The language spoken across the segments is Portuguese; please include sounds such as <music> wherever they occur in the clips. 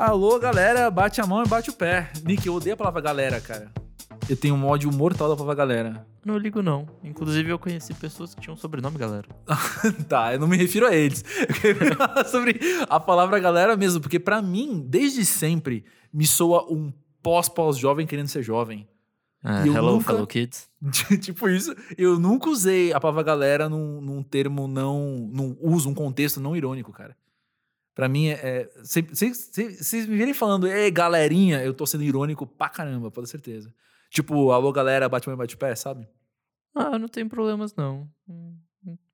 Alô, galera, bate a mão e bate o pé. Nick, eu odeio a palavra galera, cara. Eu tenho um ódio mortal da palavra galera. Não ligo, não. Inclusive, eu conheci pessoas que tinham sobrenome galera. <laughs> tá, eu não me refiro a eles. Eu quero falar sobre a palavra galera mesmo, porque para mim, desde sempre, me soa um pós-pós-jovem querendo ser jovem. Uh, hello, nunca, fellow kids. <laughs> tipo isso. Eu nunca usei a palavra galera num, num termo não. num uso, um contexto não irônico, cara. Pra mim, é. Se vocês me virem falando, ei, galerinha, eu tô sendo irônico pra caramba, pode ter certeza. Tipo, alô, galera, bate bate pé, sabe? Ah, não tem problemas, não. Hum,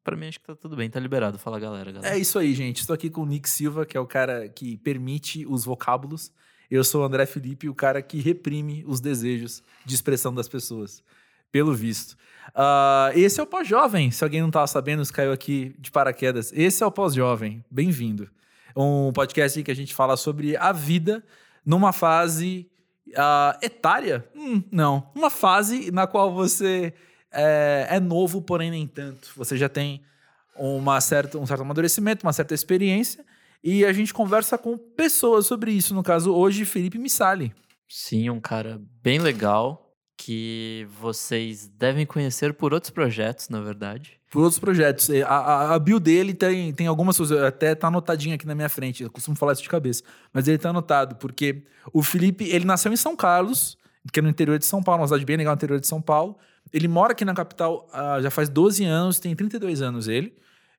pra mim, acho que tá tudo bem, tá liberado. Fala, galera, galera. É isso aí, gente. Estou aqui com o Nick Silva, que é o cara que permite os vocábulos. Eu sou o André Felipe, o cara que reprime os desejos de expressão das pessoas, pelo visto. Uh, esse é o Pós-Jovem. Se alguém não estava sabendo, caiu aqui de paraquedas. Esse é o Pós-Jovem. Bem-vindo. Um podcast que a gente fala sobre a vida numa fase uh, etária? Hum, não. Uma fase na qual você é, é, novo, porém nem tanto. Você já tem uma certa, um certo amadurecimento, uma certa experiência e a gente conversa com pessoas sobre isso. No caso, hoje, Felipe Missali. Sim, um cara bem legal que vocês devem conhecer por outros projetos, na verdade. Por outros projetos. A, a, a bio dele tem, tem algumas coisas, até tá anotadinho aqui na minha frente, eu costumo falar isso de cabeça, mas ele tá anotado, porque o Felipe, ele nasceu em São Carlos, que é no interior de São Paulo, uma cidade bem legal no interior de São Paulo. Ele mora aqui na capital uh, já faz 12 anos, tem 32 anos ele.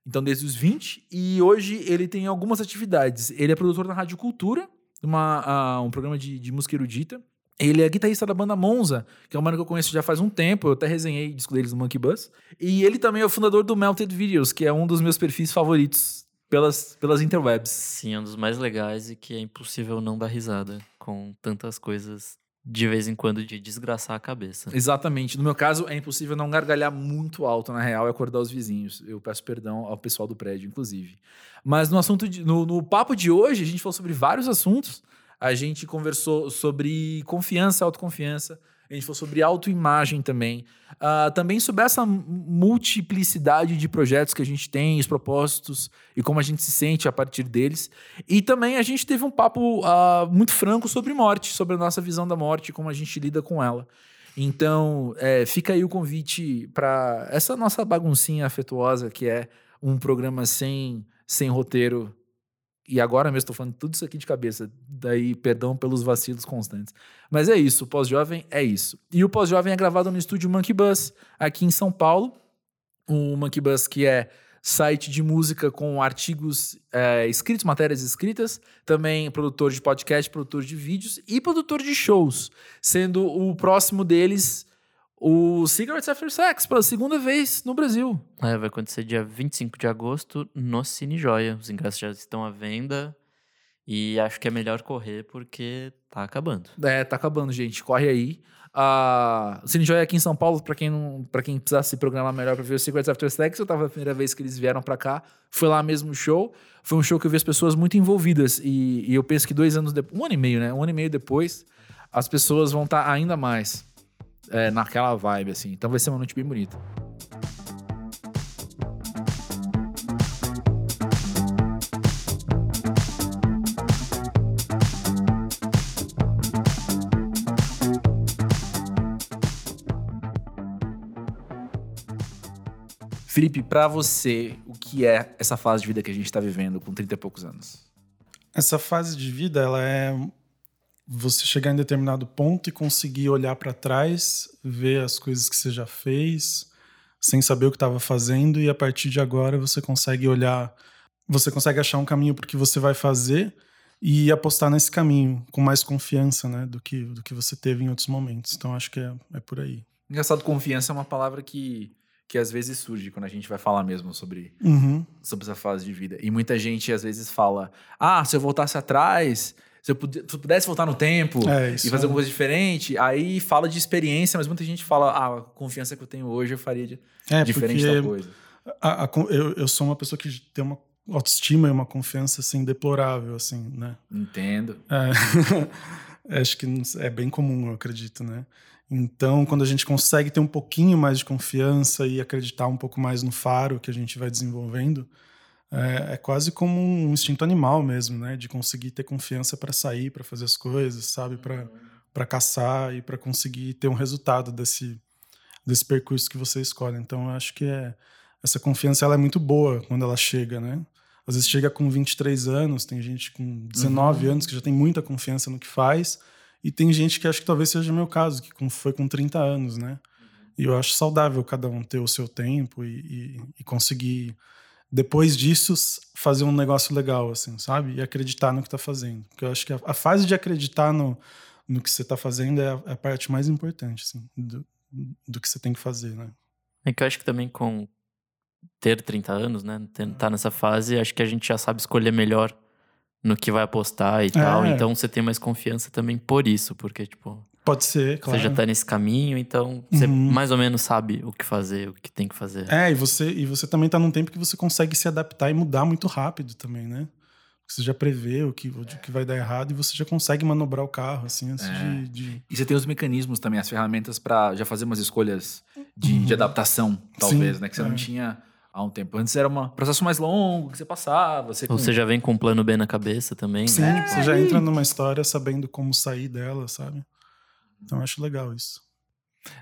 Então, desde os 20. E hoje ele tem algumas atividades. Ele é produtor na Rádio Cultura, uma, uh, um programa de, de música erudita. Ele é guitarrista da banda Monza, que é uma banda que eu conheço já faz um tempo. Eu até resenhei o disco deles no Monkey Bus. E ele também é o fundador do Melted Videos, que é um dos meus perfis favoritos pelas, pelas interwebs. Sim, é um dos mais legais e que é impossível não dar risada com tantas coisas de vez em quando de desgraçar a cabeça. Exatamente. No meu caso, é impossível não gargalhar muito alto, na real, e acordar os vizinhos. Eu peço perdão ao pessoal do prédio, inclusive. Mas no assunto de, no, no papo de hoje, a gente falou sobre vários assuntos. A gente conversou sobre confiança, autoconfiança. A gente falou sobre autoimagem também. Uh, também sobre essa multiplicidade de projetos que a gente tem, os propósitos e como a gente se sente a partir deles. E também a gente teve um papo uh, muito franco sobre morte, sobre a nossa visão da morte, como a gente lida com ela. Então, é, fica aí o convite para essa nossa baguncinha afetuosa que é um programa sem, sem roteiro e agora mesmo estou falando tudo isso aqui de cabeça, daí perdão pelos vacilos constantes. Mas é isso, o Pós-Jovem é isso. E o Pós-Jovem é gravado no estúdio Monkey Bus, aqui em São Paulo. O Monkey Bus que é site de música com artigos é, escritos, matérias escritas, também produtor de podcast, produtor de vídeos e produtor de shows, sendo o próximo deles o Cigarettes After Sex pela segunda vez no Brasil. É, vai acontecer dia 25 de agosto no Cine Joia. Os ingressos já estão à venda e acho que é melhor correr porque tá acabando. É, tá acabando, gente. Corre aí. Uh, o Cine Joia é aqui em São Paulo, para quem não, para quem precisar se programar melhor para ver o Cigarettes After Sex, eu tava a primeira vez que eles vieram para cá, foi lá mesmo o show. Foi um show que eu vi as pessoas muito envolvidas e, e eu penso que dois anos depois, um ano e meio, né? Um ano e meio depois, as pessoas vão estar tá ainda mais é, naquela vibe, assim. Então vai ser uma noite bem bonita. Felipe, para você, o que é essa fase de vida que a gente está vivendo com 30 e poucos anos? Essa fase de vida, ela é você chegar em determinado ponto e conseguir olhar para trás, ver as coisas que você já fez, sem saber o que estava fazendo, e a partir de agora você consegue olhar, você consegue achar um caminho para que você vai fazer e apostar nesse caminho com mais confiança, né, do que do que você teve em outros momentos. Então acho que é, é por aí. Engraçado, confiança é uma palavra que que às vezes surge quando a gente vai falar mesmo sobre, uhum. sobre essa fase de vida. E muita gente às vezes fala: ah, se eu voltasse atrás, se eu pudesse voltar no tempo é, e fazer é. alguma coisa diferente, aí fala de experiência, mas muita gente fala, ah, a confiança que eu tenho hoje eu faria de, é, diferente da coisa. A, a, eu, eu sou uma pessoa que tem uma autoestima e uma confiança assim deplorável, assim, né? Entendo. É, <laughs> acho que é bem comum, eu acredito, né? Então, quando a gente consegue ter um pouquinho mais de confiança e acreditar um pouco mais no faro que a gente vai desenvolvendo, é, é, quase como um instinto animal mesmo, né? De conseguir ter confiança para sair, para fazer as coisas, sabe? Para para caçar e para conseguir ter um resultado desse desse percurso que você escolhe. Então, eu acho que é essa confiança ela é muito boa quando ela chega, né? Às vezes chega com 23 anos, tem gente com 19 uhum. anos que já tem muita confiança no que faz, e tem gente que acho que talvez seja o meu caso, que foi com 30 anos, né? E eu acho saudável cada um ter o seu tempo e, e, e conseguir depois disso fazer um negócio legal, assim, sabe? E acreditar no que está fazendo. Porque eu acho que a, a, fase de acreditar no, no que você está fazendo é a, é a, parte mais importante, assim, do, do que você tem que fazer, né? É que eu acho que também com ter 30 anos, né? Estar nessa fase, acho que a gente já sabe escolher melhor no que vai apostar e é. tal. Então você tem mais confiança também por isso, porque, tipo. Pode ser, claro. Você já tá nesse caminho, então você uhum. mais ou menos sabe o que fazer, o que tem que fazer. É, e você, e você também tá num tempo que você consegue se adaptar e mudar muito rápido também, né? Você já prevê o que, o que vai dar errado e você já consegue manobrar o carro, assim, antes é. de, de, E você tem os mecanismos também, as ferramentas para já fazer umas escolhas de, uhum. de adaptação, talvez, Sim, né? Que você é. não tinha há um tempo. Antes era um processo mais longo que você passava. Você, Ou você já vem com um plano B na cabeça também. Sim, né? você já entra numa história sabendo como sair dela, sabe? Então eu acho legal isso.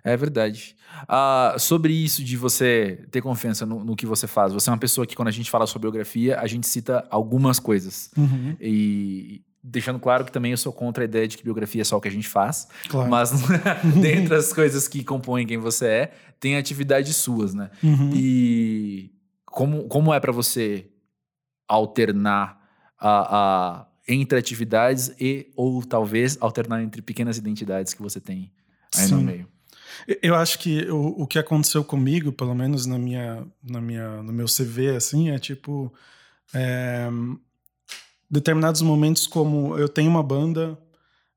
É verdade. Ah, sobre isso de você ter confiança no, no, que você faz, você é uma pessoa que, quando a gente fala sobre biografia, a gente cita algumas coisas. Uhum. E deixando claro que também eu sou contra a ideia de que biografia é só o que a gente faz. Claro. Mas, <laughs> <laughs> dentre as coisas que compõem quem você é, tem atividades suas, né? Uhum. E como, como é para você alternar a, a entre atividades e ou talvez alternar entre pequenas identidades que você tem aí Sim. no meio. Eu acho que o, o que aconteceu comigo, pelo menos na minha, na minha, no meu CV, assim, é tipo é, determinados momentos como eu tenho uma banda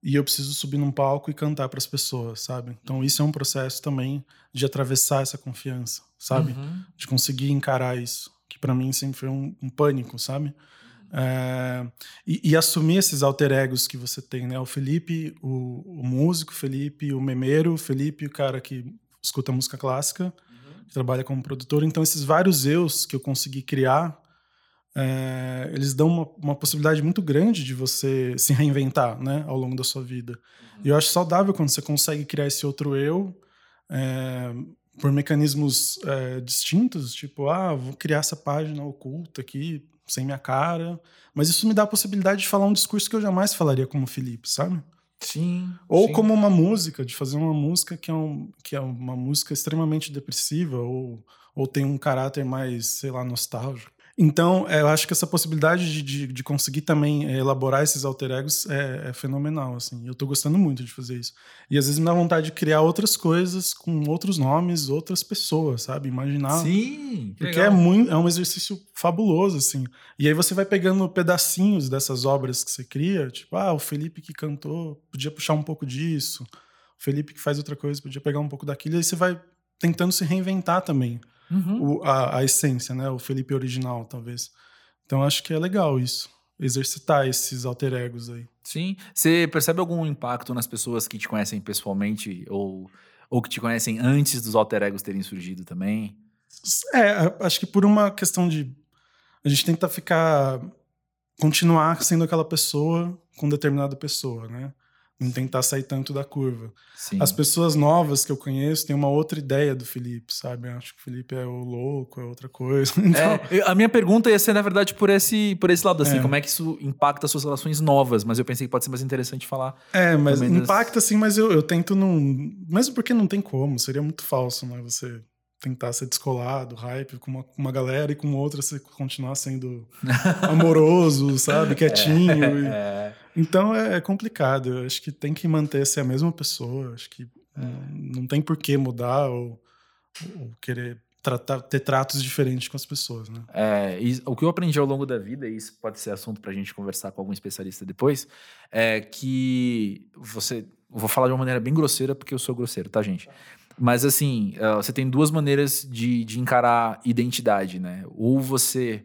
e eu preciso subir num palco e cantar para as pessoas, sabe? Então isso é um processo também de atravessar essa confiança, sabe? Uhum. De conseguir encarar isso, que para mim sempre foi um, um pânico, sabe? É, e, e, assumir esses alter egos que você tem, né? O Felipe, o, o, músico, Felipe, o memeiro, Felipe, o cara que escuta música clássica, uhum. que trabalha como produtor. Então, esses vários eus que eu consegui criar, é, eles dão uma, uma, possibilidade muito grande de você se reinventar, né? Ao longo da sua vida. Uhum. E eu acho saudável quando você consegue criar esse outro eu. É, por mecanismos é, distintos, tipo, ah, vou criar essa página oculta aqui, sem minha cara. Mas isso me dá a possibilidade de falar um discurso que eu jamais falaria como Felipe, sabe? Sim. Ou sim. como uma música, de fazer uma música que é, um, que é uma música extremamente depressiva, ou, ou tem um caráter mais, sei lá, nostálgico. Então, é, eu acho que essa possibilidade de, de, de conseguir também é, elaborar esses alter egos é, é, fenomenal, assim. Eu tô gostando muito de fazer isso. E às vezes me dá vontade de criar outras coisas com outros nomes, outras pessoas, sabe? Imaginar. Sim. Porque é, muito, é um exercício fabuloso, assim. E aí você vai pegando pedacinhos dessas obras que você cria, tipo, ah, o Felipe que cantou podia puxar um pouco disso. O Felipe que faz outra coisa podia pegar um pouco daquilo. E aí você vai tentando se reinventar também uhum. o, a, a, essência, né? O Felipe original, talvez. Então acho que é legal isso. Exercitar esses alter egos aí. Sim. Você percebe algum impacto nas pessoas que te conhecem pessoalmente ou, ou que te conhecem antes dos alter egos terem surgido também? É, acho que por uma questão de. A gente tenta ficar. continuar sendo aquela pessoa com determinada pessoa, né? Não tentar sair tanto da curva. Sim. As pessoas novas que eu conheço têm uma outra ideia do Felipe, sabe? Eu acho que o Felipe é o louco, é outra coisa. <laughs> Então... É, a minha pergunta ia ser, na verdade, por esse, por esse lado, assim, é. como é que isso impacta as suas relações novas, mas eu pensei que pode ser mais interessante falar. É, mas impacta das... sim, mas eu, eu tento não. Mesmo porque não tem como, seria muito falso, né? Você tentar ser descolado, hype com uma, uma galera e com outra você continuar sendo <laughs> amoroso, sabe? Quietinho. É, e... é. Então é, é complicado. Eu acho que tem que manter ser a mesma pessoa. Acho que é. não, não tem por que mudar ou, ou querer tratar, ter tratos diferentes com as pessoas, né? É, o que eu aprendi ao longo da vida, e isso pode ser assunto para a gente conversar com algum especialista depois, é que você. Vou falar de uma maneira bem grosseira, porque eu sou grosseiro, tá, gente? Mas assim, uh, você tem duas maneiras de, de encarar identidade, né? Ou você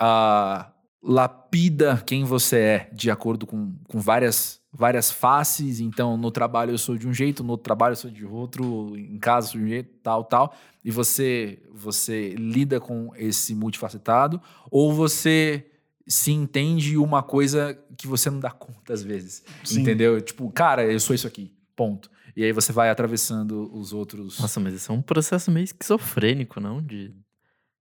uh, lapida quem você é de acordo com, com várias várias faces. Então, no trabalho eu sou de um jeito, no outro trabalho eu sou de outro, em casa eu sou de um jeito, tal, tal. E você, você lida com esse multifacetado, ou você se entende uma coisa que você não dá conta às vezes. Sim. Entendeu? Tipo, cara, eu sou isso aqui. Ponto. E aí você vai atravessando os outros. Nossa, mas isso é um processo meio esquizofrênico, não? De,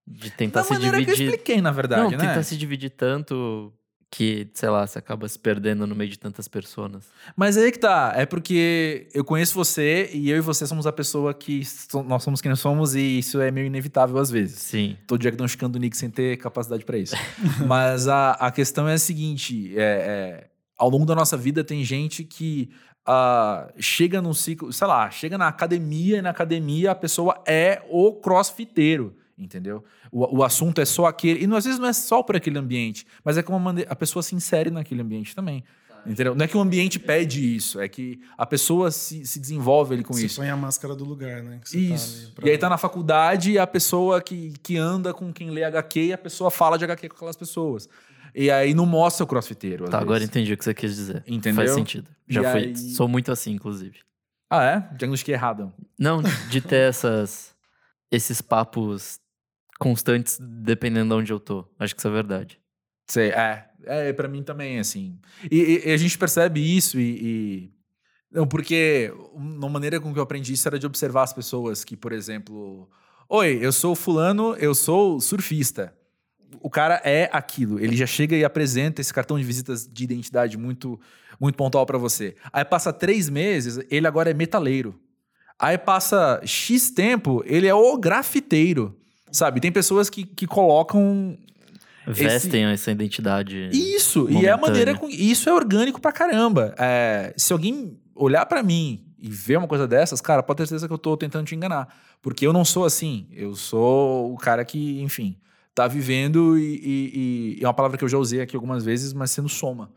de tentar da se maneira que eu dividir. expliquei, na verdade, não, né? tentar se dividir tanto que, sei lá, você acaba se perdendo no meio de tantas pessoas. Mas aí que tá. É porque eu conheço você e eu e você somos a pessoa que so- nós somos quem nós somos e isso é meio inevitável às vezes. Sim. Tô diagnosticando o Nick sem ter capacidade pra isso. <laughs> Mas a, a questão é a seguinte: é, é, ao longo da nossa vida tem gente que ah, chega num ciclo, sei lá, chega na academia e na academia a pessoa é o crossfiteiro. Entendeu? O, o assunto é só aquele. E não, às vezes não é só por aquele ambiente, mas é como uma mane- a pessoa se insere naquele ambiente também. Entendeu? Não é que o ambiente pede isso, é que a pessoa se, se desenvolve ali com Você isso. põe a máscara do lugar, né? que você tá Isso. ali pra- E aí tá na faculdade e a pessoa que, que anda com quem lê HQ e a pessoa fala de HQ com aquelas pessoas. E aí não mostra o crossfiteiro. Tá, agora vezes. entendi o que você quis dizer. Entendeu? Faz sentido. Já E fui. aí- Sou muito assim, inclusive. Ah, é? Diagnostiquei errado. Não, de ter essas, esses papos constantes dependendo de onde eu tô. Acho que isso é verdade. Sei, é. É, pra mim também, assim. E, e- a gente percebe isso e. e- Não, porque uma maneira com que eu aprendi isso era de observar as pessoas que, por exemplo. Oi, eu sou fulano, eu sou surfista. O cara é aquilo. Ele já chega e apresenta esse cartão de visitas de identidade muito, muito pontual pra você. Aí passa três meses, ele agora é metaleiro. Aí passa X tempo, ele é o grafiteiro. Sabe? Tem pessoas que, que colocam Vestem essa identidade. isso, e é a momentânea. maneira com. Isso é orgânico pra caramba. É, se alguém olhar pra mim e ver uma coisa dessas, cara, pode ter certeza que eu tô tentando te enganar. Porque eu não sou assim. Eu sou o cara que, enfim, tá vivendo e, e- e- e é uma palavra que eu já usei aqui algumas vezes, mas sendo soma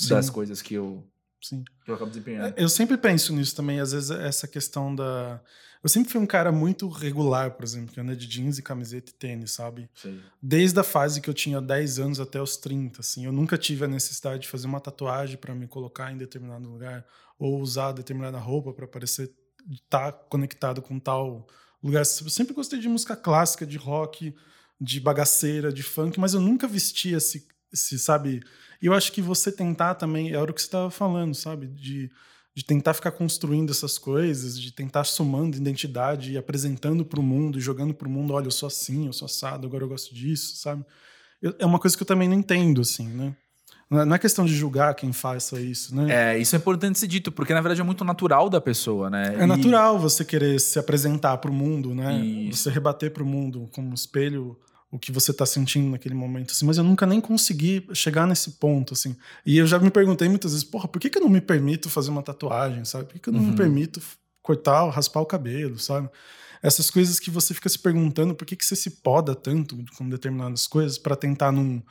Sim. das coisas que eu, Sim. que eu acabo desempenhando. Eu sempre penso nisso também, às vezes essa questão da. Eu sempre fui um cara muito regular, por exemplo, que anda de jeans e camiseta e tênis, sabe? Sei. Desde a fase que eu tinha 10 anos até os 30, assim. Eu nunca tive a necessidade de fazer uma tatuagem para me colocar em determinado lugar ou usar determinada roupa para parecer estar conectado com tal lugar. Eu sempre gostei de música clássica, de rock, de bagaceira, de funk, mas eu nunca vestia esse, esse sabe? E eu acho que você tentar também, era o que você estava falando, sabe? De, de tentar ficar construindo essas coisas, de tentar somando identidade e apresentando para o mundo, e jogando para o mundo, olha, eu sou assim, eu sou assado, agora eu gosto disso, sabe? Eu- é uma coisa que eu também não entendo, assim, né? Não é- não é questão de julgar quem faça isso, né? É, isso é importante ser dito, porque na verdade é muito natural da pessoa, né? É, E- natural você querer se apresentar para o mundo, né? Isso. Você rebater para o mundo como um espelho o que você está sentindo naquele momento, assim. Mas eu nunca nem consegui chegar nesse ponto, assim. E eu já me perguntei muitas vezes, porra, por que, que eu não me permito fazer uma tatuagem, sabe? Por que, que eu não Uhum. me permito cortar, raspar o cabelo, sabe? Essas coisas que você fica se perguntando por que, que você se poda tanto com determinadas coisas para tentar não...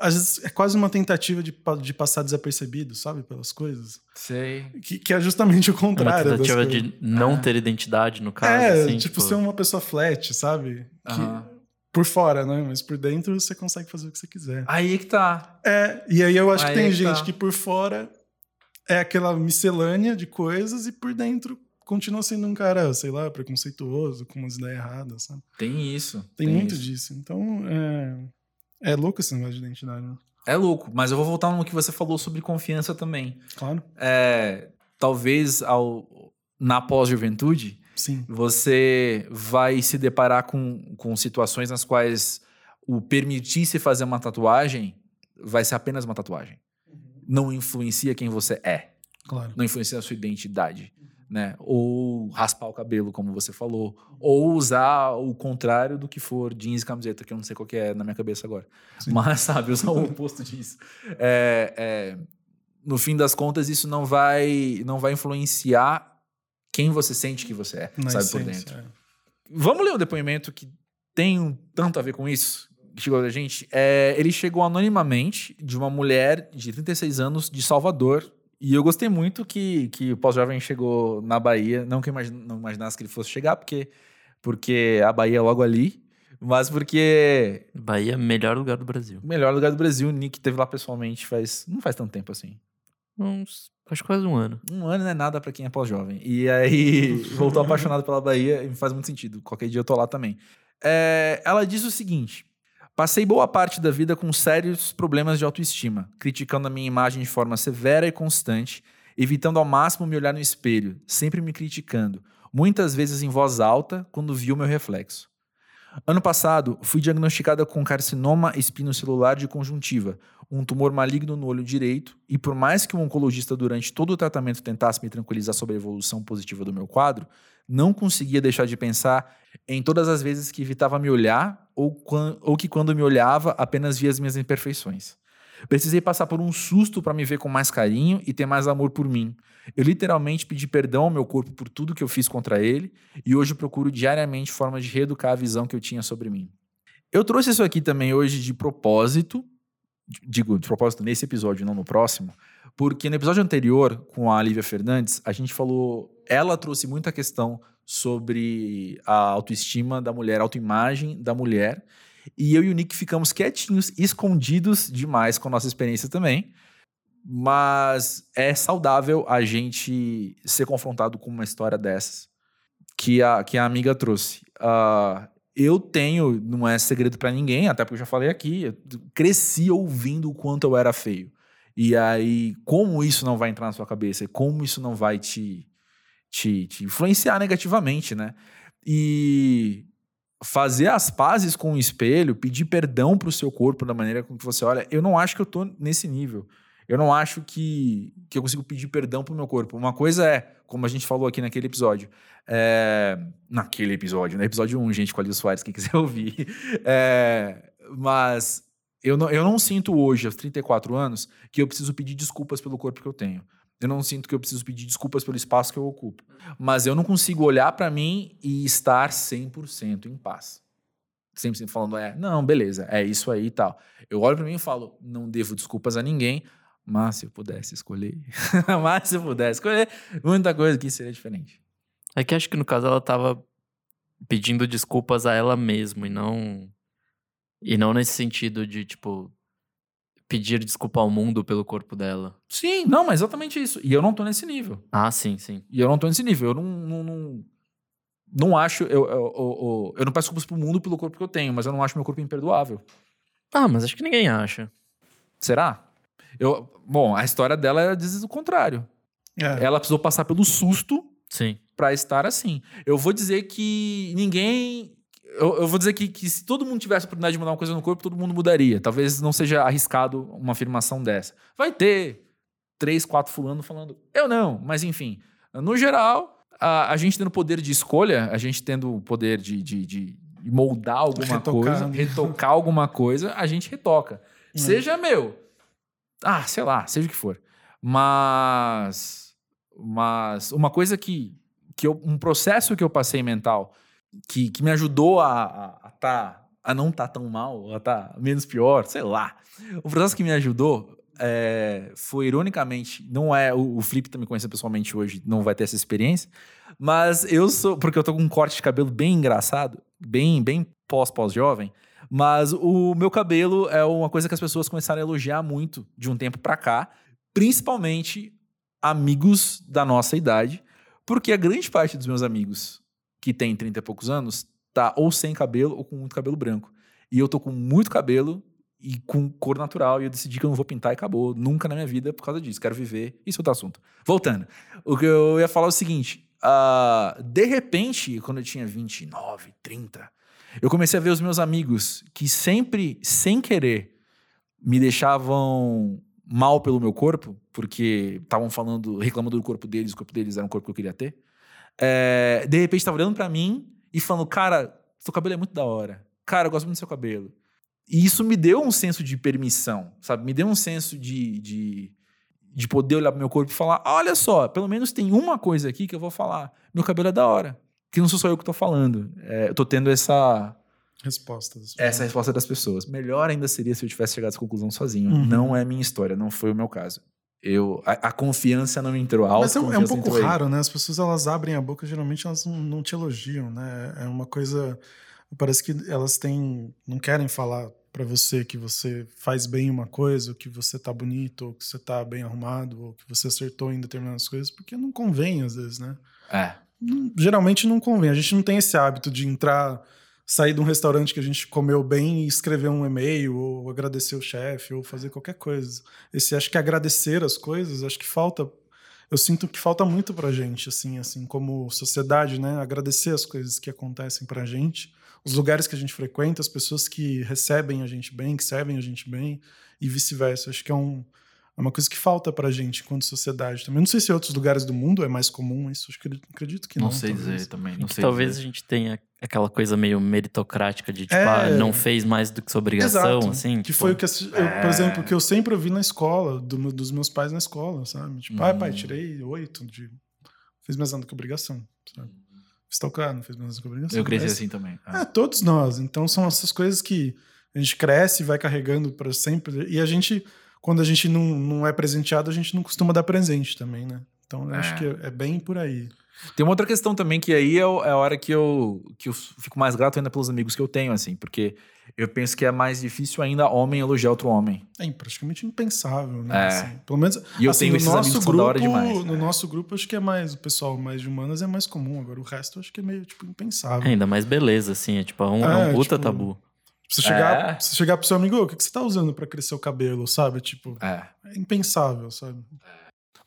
Às vezes é quase uma tentativa de, de passar desapercebido, sabe? Pelas coisas. Sei. Que, que é justamente o É uma contrário tentativa de não Ah. ter identidade, no caso. É, assim, tipo, ser uma pessoa flat, sabe? Que, Aham. Por fora, né? Mas por dentro você consegue fazer o que você quiser. Aí que tá. É, e aí eu acho Aí que tem é que gente tá. que por fora é aquela miscelânea de coisas e por dentro continua sendo um cara, sei lá, preconceituoso, com umas ideias erradas, sabe? Tem isso. Tem, muito isso. disso. Então, é, é louco esse negócio de identidade, né? É louco, mas eu vou voltar no que você falou sobre confiança também. Claro. É, talvez ao, na pós-juventude, Sim. você vai se deparar com, com situações nas quais o permitir-se fazer uma tatuagem vai ser apenas uma tatuagem. Não influencia quem você é. Claro. Não influencia a sua identidade. Né? Ou raspar o cabelo, como você falou. Ou usar o contrário do que for jeans e camiseta, que eu não sei qual é na minha cabeça agora. Sim. Mas, sabe, usar o oposto disso. É, é, no fim das contas, isso não vai, não vai influenciar quem você sente que você é, Na sabe, por essência, dentro. é. Vamos ler um depoimento que tem um tanto a ver com isso? Que chegou da gente. É, ele chegou anonimamente de uma mulher de 36 anos de Salvador. E eu gostei muito que, que o pós-jovem chegou na Bahia. Não que eu imagin, não imaginasse que ele fosse chegar, porque, porque a Bahia é logo ali. Mas porque Bahia, melhor lugar do Brasil. melhor lugar do Brasil, o Nick teve lá pessoalmente faz. Não faz tanto tempo assim. Uns. Que quase um ano. Um ano não é nada pra quem é pós-jovem. E aí, <laughs> voltou apaixonado pela Bahia e faz muito sentido. Qualquer dia eu tô lá também. É, ela diz o seguinte: Passei boa parte da vida com sérios problemas de autoestima, criticando a minha imagem de forma severa e constante, evitando ao máximo me olhar no espelho, sempre me criticando, muitas vezes em voz alta, quando vi o meu reflexo. Ano passado, fui diagnosticada com carcinoma espinocelular de conjuntiva, um tumor maligno no olho direito, e por mais que o oncologista durante todo o tratamento tentasse me tranquilizar sobre a evolução positiva do meu quadro, não conseguia deixar de pensar em todas as vezes que evitava me olhar ou, ou que quando me olhava apenas via as minhas imperfeições. Precisei passar por um susto para me ver com mais carinho e ter mais amor por mim. Eu literalmente pedi perdão ao meu corpo por tudo que eu fiz contra ele e hoje procuro diariamente formas de reeducar a visão que eu tinha sobre mim. Eu trouxe isso aqui também hoje de propósito, digo, de propósito nesse episódio, não no próximo, porque no episódio anterior com a Lívia Fernandes, a gente falou, ela trouxe muita questão sobre a autoestima da mulher, a autoimagem da mulher, e eu e o Nick ficamos quietinhos, escondidos demais com a nossa experiência também. Mas é saudável a gente ser confrontado com uma história dessas que a, que a amiga trouxe. Uh, eu tenho, não é segredo para ninguém, até porque eu já falei aqui, eu cresci ouvindo o quanto eu era feio. E aí, como isso não vai entrar na sua cabeça? Como isso não vai te, te, te influenciar negativamente, né? E fazer as pazes com o espelho, pedir perdão pro seu corpo da maneira com que você olha, eu não acho que eu tô nesse nível. Eu não acho que, que eu consigo pedir perdão pro meu corpo. Uma coisa é, como a gente falou aqui naquele episódio, é, naquele episódio, no episódio 1, gente, com a Liz Soares, quem quiser <laughs> ouvir. É, mas eu não, eu não sinto hoje, aos 34 anos, que eu preciso pedir desculpas pelo corpo que eu tenho. Eu não sinto que eu preciso pedir desculpas pelo espaço que eu ocupo. Mas eu não consigo olhar para mim e estar 100% em paz. 100% falando, é, não, beleza, é isso aí e tal. Eu olho para mim e falo, não devo desculpas a ninguém, mas se eu pudesse escolher, <laughs> mas se eu pudesse escolher, muita coisa aqui seria diferente. É que acho que no caso ela tava pedindo desculpas a ela mesma e não e não nesse sentido de tipo pedir desculpa ao mundo pelo corpo dela. Sim, não, mas exatamente isso. E eu não tô nesse nível. Ah, sim, sim. E eu não tô nesse nível. Eu não, não, não, não acho. Eu, eu, eu, eu não peço desculpas pro mundo pelo corpo que eu tenho, mas eu não acho meu corpo imperdoável. Ah, mas acho que ninguém acha. Será? Eu, bom, a história dela diz o contrário. É. Ela precisou passar pelo susto Sim. para estar assim. Eu vou dizer que ninguém eu, eu, vou dizer que, que, se todo mundo tivesse a oportunidade de mudar uma coisa no corpo, todo mundo mudaria. Talvez não seja arriscado uma afirmação dessa. Vai ter três, quatro fulano falando, eu não, mas enfim. No geral, a, a gente tendo poder de escolha, a gente tendo o poder de, de, de moldar alguma retocar, coisa, retocar alguma coisa, a gente retoca. Hum. Seja meu. Ah, sei lá, seja o que for. Mas. Mas uma coisa que. que eu, um processo que eu passei mental que, que me ajudou a, a, a, tá, a não estar tá tão mal, a estar tá menos pior, sei lá. O processo que me ajudou é, foi, ironicamente, não é. O, o Flip também conhece pessoalmente hoje, não vai ter essa experiência, mas eu sou. Porque eu tô com um corte de cabelo bem engraçado, bem, bem pós-pós-jovem. Mas o meu cabelo é uma coisa que as pessoas começaram a elogiar muito de um tempo para cá, principalmente amigos da nossa idade, porque a grande parte dos meus amigos que tem 30 e poucos anos tá ou sem cabelo ou com muito cabelo branco. E eu tô com muito cabelo e com cor natural e eu decidi que eu não vou pintar e acabou. Nunca na minha vida por causa disso. Quero viver. Isso é outro assunto. Voltando. O que eu ia falar é o seguinte. Uh, de repente, quando eu tinha 29, 30, eu comecei a ver os meus amigos que sempre, sem querer, me deixavam mal pelo meu corpo, porque estavam falando, reclamando do corpo deles, o corpo deles era um corpo que eu queria ter é, de repente tava olhando para mim e falando, cara, seu cabelo é muito da hora. Cara, eu gosto muito do seu cabelo. E isso me deu um senso de permissão, sabe? Me deu um senso de, de, de poder olhar pro meu corpo e falar: olha só, pelo menos tem uma coisa aqui que eu vou falar. Meu cabelo é da hora. Que não sou só eu que tô falando. É, eu tô tendo essa. Resposta Essa resposta das pessoas. Melhor ainda seria se eu tivesse chegado a essa conclusão sozinho. Uhum. Não é minha história, não foi o meu caso eu a, a, confiança não entrou alto. Mas é, é um pouco raro, né? As pessoas elas abrem a boca, geralmente elas não, não, te elogiam, né? É uma coisa. Parece que elas têm. não querem falar para você que você faz bem uma coisa, ou que você tá bonito, ou que você tá bem arrumado, ou que você acertou em determinadas coisas, porque não convém às vezes, né? É. Geralmente não convém. A gente não tem esse hábito de entrar, sair de um restaurante que a gente comeu bem e escrever um e-mail, ou agradecer o chefe, ou fazer qualquer coisa. Esse acho que agradecer as coisas, acho que falta eu sinto que falta muito pra gente, assim, assim, como sociedade, né? Agradecer as coisas que acontecem pra gente, os lugares que a gente frequenta, as pessoas que recebem a gente bem, que servem a gente bem, e vice-versa. Acho que é um, é uma coisa que falta pra gente enquanto sociedade também. Não sei se em outros lugares do mundo é mais comum isso, acho que acredito que não. Não sei talvez. dizer também. Não sei Talvez dizer. a gente tenha aquela coisa meio meritocrática de tipo, É. ah, não fez mais do que sua obrigação, Exato. assim. Que tipo, foi o que, eu, É. por exemplo, que eu sempre ouvi na escola, do dos meus pais na escola, sabe? Tipo, ai, pai, Hum. tirei oito de. Fez mais nada que obrigação, sabe? Fiz tal cara, não fez mais nada que obrigação. Eu cresci Mas- assim também. É, todos nós. Então são essas coisas que a gente cresce e vai carregando para sempre. E a gente, quando a gente não, não é presenteado, a gente não costuma dar presente também, né? Então eu É. acho que é bem por aí. Tem uma outra questão também que aí é, é a hora que eu, que eu fico mais grato ainda pelos amigos que eu tenho, assim, porque eu penso que é mais difícil ainda homem elogiar outro homem. É praticamente impensável, né? É. Assim, pelo menos E eu assim, tenho no esses nosso amigos que são grupo, da hora demais. No É. nosso grupo, acho que é mais o pessoal mais de humanas é mais comum. Agora o resto acho que é meio tipo impensável. é, ainda mais beleza, assim. É tipo, é um, é É, um puta tipo, tabu. Você chegar, É. você chegar pro seu amigo, "Ô, o que que você tá usando para crescer o cabelo, sabe? Tipo, É. é impensável, sabe?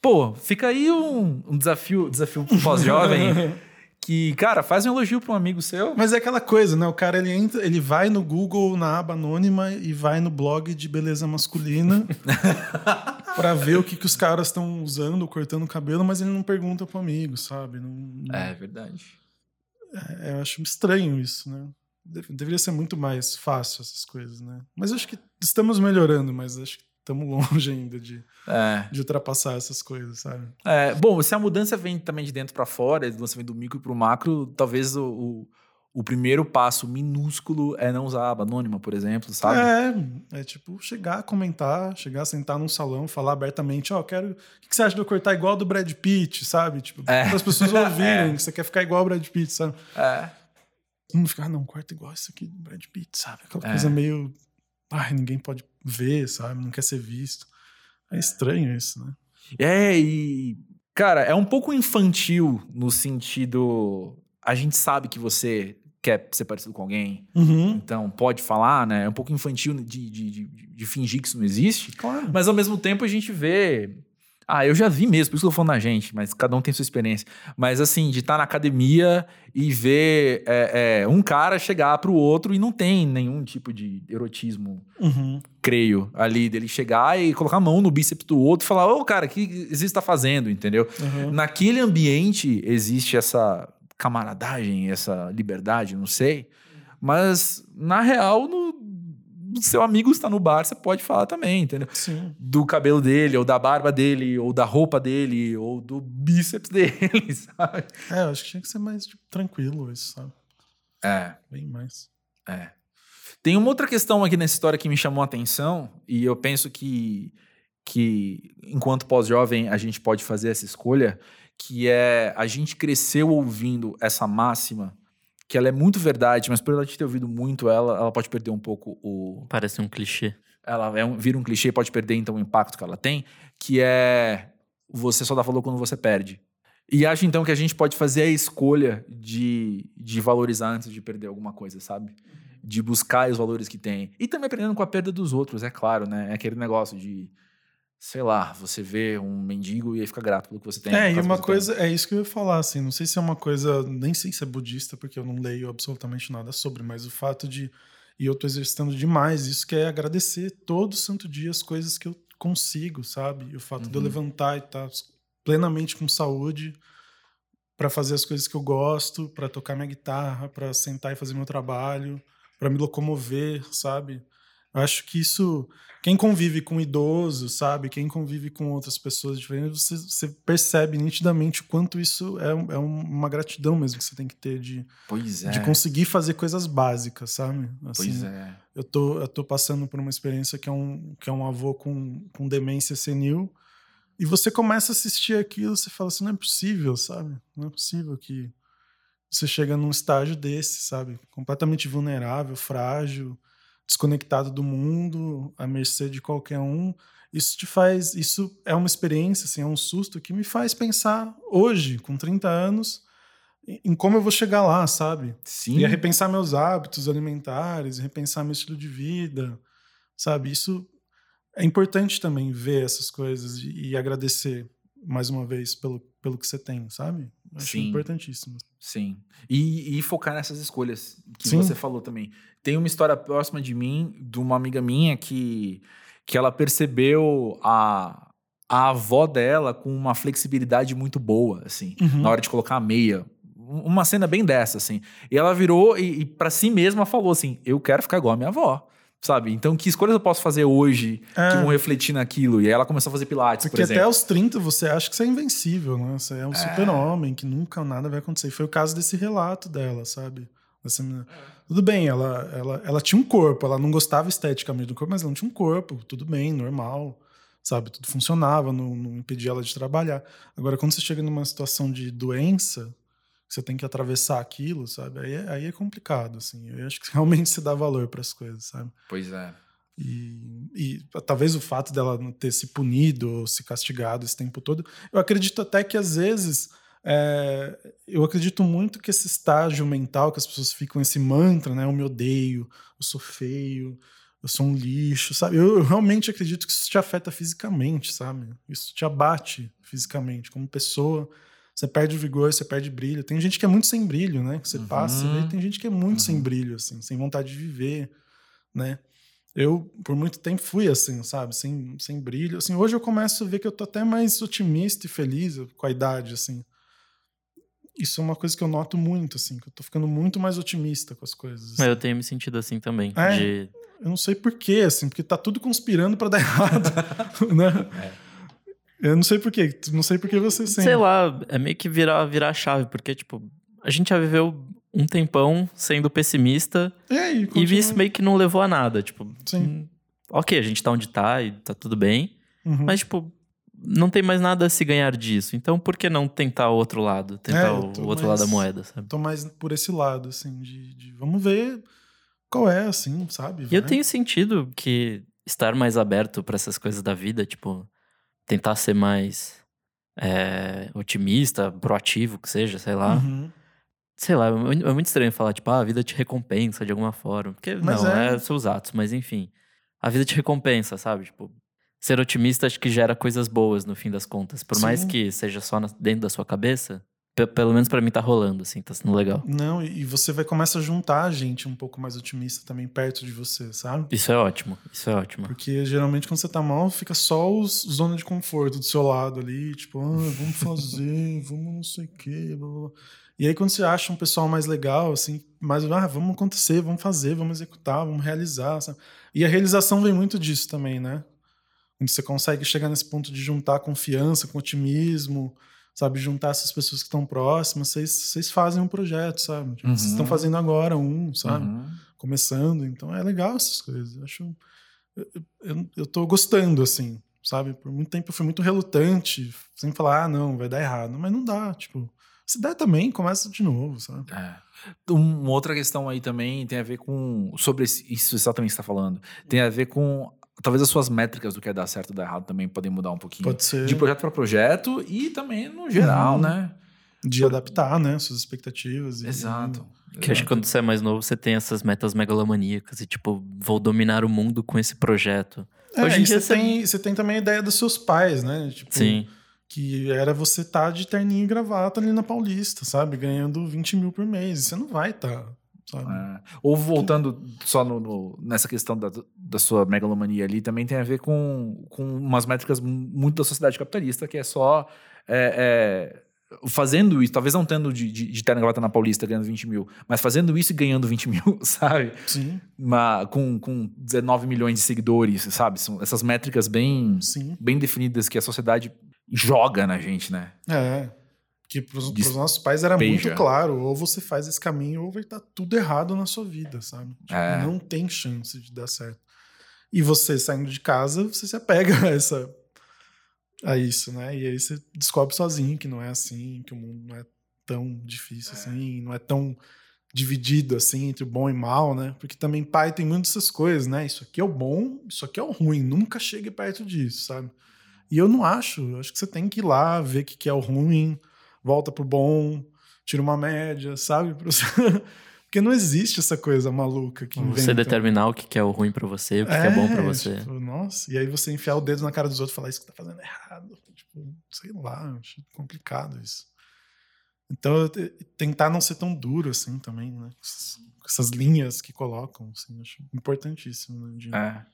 Pô, fica aí um, um desafio, desafio pro pós-jovem <laughs> que, cara, faz um elogio pra um amigo seu. Mas é aquela coisa, né? O cara ele entra, ele vai no Google na aba anônima e vai no blog de beleza masculina <laughs> pra ver o que, que os caras estão usando, cortando o cabelo, mas ele não pergunta pro amigo, sabe? Não, não- É verdade. é, eu acho estranho isso, né? De- Deveria ser muito mais fácil essas coisas, né? Mas acho que estamos melhorando, mas acho que estamos <laughs> longe ainda de, É. de ultrapassar essas coisas, sabe? É, bom, se a mudança vem também de dentro pra fora, a mudança vem do micro pro macro, talvez o, o, o primeiro passo minúsculo é não usar a aba anônima, por exemplo, sabe? É, é tipo chegar a comentar, chegar a sentar num salão, falar abertamente, ó, quero. O que que você acha de eu cortar igual do Brad Pitt, sabe? Tipo, É. para as pessoas ouvirem <laughs> que você quer ficar igual ao Brad Pitt, sabe? É. Não ficar, ah, não, corta igual isso aqui do Brad Pitt, sabe? Aquela É. coisa meio. Ai, ninguém pode ver, sabe? Não quer ser visto. É estranho isso, né? É, e. Cara, é um pouco infantil no sentido. A gente sabe que você quer ser parecido com alguém, Uhum. então pode falar, né? É um pouco infantil de, de, de, de fingir que isso não existe. Claro. Mas ao mesmo tempo a gente vê. Ah, eu já vi mesmo, por isso que eu tô falando da gente, mas cada um tem sua experiência. Mas assim, de estar na academia e ver é, é, um cara chegar pro outro e não tem nenhum tipo de erotismo, Uhum. creio, ali, dele chegar e colocar a mão no bíceps do outro e falar: Ô, cara, o que você está fazendo? Entendeu? Uhum. Naquele ambiente existe essa camaradagem, essa liberdade, não sei. Mas, na real, no, no seu amigo está no bar, você pode falar também, entendeu? Sim. Do cabelo dele, ou da barba dele, ou da roupa dele, ou do bíceps <laughs> dele, sabe? É, eu acho que tinha que ser mais tipo, tranquilo isso, sabe? É, Bem mais. é. Tem uma outra questão aqui nessa história que me chamou a atenção, e eu penso que, que enquanto pós-jovem, a gente pode fazer essa escolha, que é a gente cresceu ouvindo essa máxima, que ela é muito verdade, mas por ela ter ouvido muito ela, ela pode perder um pouco o, Parece um clichê. ela é um, vira um clichê, pode perder então o impacto que ela tem, que é você só dá valor quando você perde. E acho então que a gente pode fazer a escolha de, de valorizar antes de perder alguma coisa, sabe? De buscar os valores que tem. E também aprendendo com a perda dos outros, é claro, né? É aquele negócio de, sei lá, você vê um mendigo e aí fica grato pelo que você tem. É, e uma você tem. coisa, é isso que eu ia falar, assim, não sei se é uma coisa, nem sei se é budista, porque eu não leio absolutamente nada sobre, mas o fato de, e eu tô exercitando demais isso, que é agradecer todo santo dia as coisas que eu consigo, sabe? E o fato de eu Uhum. levantar e estar plenamente com saúde para fazer as coisas que eu gosto, para tocar minha guitarra, para sentar e fazer meu trabalho, para me locomover, sabe? Eu acho que isso, quem convive com idoso, sabe? Quem convive com outras pessoas diferentes, você, você percebe nitidamente o quanto isso é, é uma gratidão mesmo que você tem que ter de, é. de conseguir fazer coisas básicas, sabe? Pois é. Eu tô, eu tô passando por uma experiência que é um, que é um avô com, com demência senil. E você começa a assistir aquilo, você fala assim, não é possível, sabe? Não é possível que você chega num estágio desse, sabe? Completamente vulnerável, frágil, desconectado do mundo, à mercê de qualquer um. Isso te faz, isso é uma experiência, assim, é um susto que me faz pensar hoje, com 30 anos, em como eu vou chegar lá, sabe? Sim. E repensar meus hábitos alimentares, repensar meu estilo de vida, sabe? Isso é importante também ver essas coisas e, e agradecer mais uma vez pelo, pelo que você tem, sabe? Acho Sim. importantíssimo. Sim. E, e focar nessas escolhas que Sim. você falou também. Tem uma história próxima de mim, de uma amiga minha que, que ela percebeu a, a avó dela com uma flexibilidade muito boa, assim, Uhum. na hora de colocar a meia. Um- Uma cena bem dessa, assim. E ela virou e, e para si mesma falou assim: Eu quero ficar igual a minha avó. Sabe? Então, que escolhas eu posso fazer hoje É. que vão refletir naquilo? E aí ela começou a fazer pilates, Porque por exemplo. até aos 30 você acha que você é invencível, né? Você é um super-homem, que nunca nada vai acontecer. E foi o caso desse relato dela, sabe? Dessa menina. Tudo bem, ela, ela, ela tinha um corpo, ela não gostava esteticamente do corpo, mas ela não tinha um corpo, tudo bem, normal, sabe? Tudo funcionava, não, não impedia ela de trabalhar. Agora, quando você chega numa situação de doença, você tem que atravessar aquilo, sabe? Aí é, aí é complicado, assim. Eu acho que <laughs> realmente se dá valor para as coisas, sabe? Pois é. E, e talvez o fato dela não ter se punido ou se castigado esse tempo todo, eu acredito até que às vezes. é, eu acredito muito que esse estágio mental que as pessoas ficam, esse mantra, né? Eu me odeio, eu sou feio, eu sou um lixo, sabe? Eu, eu realmente acredito que isso te afeta fisicamente, sabe? Isso te abate fisicamente, como pessoa. Você perde o vigor, você perde brilho. Tem gente que é muito sem brilho, né? Que você Uhum. passa, e tem gente que é muito sem Uhum. brilho, assim, sem vontade de viver, né? Eu, por muito tempo, fui assim, sabe? Sem, sem brilho. Assim, hoje eu começo a ver que eu tô até mais otimista e feliz com a idade, assim. Isso é uma coisa que eu noto muito, assim, que eu tô ficando muito mais otimista com as coisas. assim. Eu tenho me sentido assim também. É? de- Eu não sei porquê, assim, porque tá tudo conspirando pra dar <laughs> errado, né? Eu não sei porquê, não sei porquê você sente. Sei lá, é meio que virar, virar a chave, porque, tipo, a gente já viveu um tempão sendo pessimista E aí, e continua. isso meio que não levou a nada. Tipo, Sim. hum, ok, a gente tá onde tá e tá tudo bem, Uhum. mas, tipo, não tem mais nada a se ganhar disso. Então, por que não tentar o outro lado? Tentar É, o outro mais- lado da moeda, sabe? Tô mais por esse lado, assim, de, de vamos ver qual é, assim, sabe? E eu tenho sentido que estar mais aberto pra essas coisas da vida, tipo, tentar ser mais é, otimista, proativo, que seja, sei lá. Uhum. Sei lá, é é muito estranho falar, tipo, ah, a vida te recompensa de alguma forma. Porque Mas não, é. é... seus atos, mas enfim. A vida te recompensa, sabe? Tipo, ser otimista acho que gera coisas boas no fim das contas. Por mais Sim. que seja só na- dentro da sua cabeça, pelo menos pra mim tá rolando, assim, tá sendo legal. Não, e você vai começar a juntar gente um pouco mais otimista também perto de você, sabe? Isso é ótimo, isso é ótimo. Porque geralmente quando você tá mal, fica só os zona de conforto do seu lado ali, tipo, ah, vamos fazer, <laughs> vamos não sei o quê, blá, blá. E aí quando você acha um pessoal mais legal, assim, mais, ah, vamos acontecer, vamos fazer, vamos executar, vamos realizar, sabe? E a realização vem muito disso também, né? Quando você consegue chegar nesse ponto de juntar confiança com otimismo, sabe? Juntar essas pessoas que estão próximas, vocês, fazem um projeto, sabe? Tipo, Vocês Uhum. estão fazendo agora um, sabe? Uhum. começando, então é legal essas coisas. Eu acho. Eu, eu, eu tô gostando, assim, sabe? Por muito tempo eu fui muito relutante, sem falar, ah, não, vai dar errado. Mas não dá, tipo. Se der também, começa de novo, sabe? É. Um- Uma outra questão aí também tem a ver com. Sobre isso exatamente que você está falando. Tem a ver com. Talvez as suas métricas do que é dar certo ou dar errado também podem mudar um pouquinho. Pode ser De de, projeto para projeto e também no geral, Uhum. né? adaptar, né? Suas expectativas. e- Exato. Que acho que quando você é mais novo, você tem essas metas megalomaníacas e, tipo, vou dominar o mundo com esse projeto. É, Hoje em dia você você- tem, você tem também a ideia dos seus pais, né? Tipo, Sim. Que era você estar de terninho e gravata ali na Paulista, sabe? Ganhando 20 mil por mês. Você não vai estar, sabe? É. Ou voltando só no, no- nessa questão da, da sua megalomania ali, também tem a ver com, com umas métricas muito da sociedade capitalista, que é só é, é, fazendo isso, talvez não tendo de, de, de terno gravata na Paulista ganhando 20 mil, mas fazendo isso e ganhando 20 <laughs> mil, sabe? Sim, Uma, com, com 19 milhões de seguidores, sabe? São essas métricas bem, sim. bem definidas que a sociedade joga na gente, né? É. Que Des- pros nossos pais era muito claro. Ou você faz esse caminho, ou vai estar tudo errado na sua vida, sabe? Tipo, É. Não tem chance de dar certo. E você saindo de casa, você se apega a essa. A isso, né? E aí você descobre sozinho que não é assim, que o mundo não é tão difícil assim, não é tão dividido assim entre o bom e mal, né? Porque também pai tem muitas essas coisas, né? Isso aqui é o bom, isso aqui é o ruim. Nunca chegue perto disso, sabe? E eu não acho. Eu acho que você tem que ir lá ver o que, que é o ruim, volta pro bom, tira uma média, sabe? <laughs> Porque não existe essa coisa maluca que inventa. Você determinar o que é o ruim para você, o que é, é bom para você. Tipo, nossa, e aí você enfiar o dedo na cara dos outros e falar isso que tá fazendo errado. Tipo, sei lá, acho complicado isso. Então, tentar não ser tão duro assim também, né? Essas, essas linhas que colocam, assim, acho importantíssimo. Né? De... É.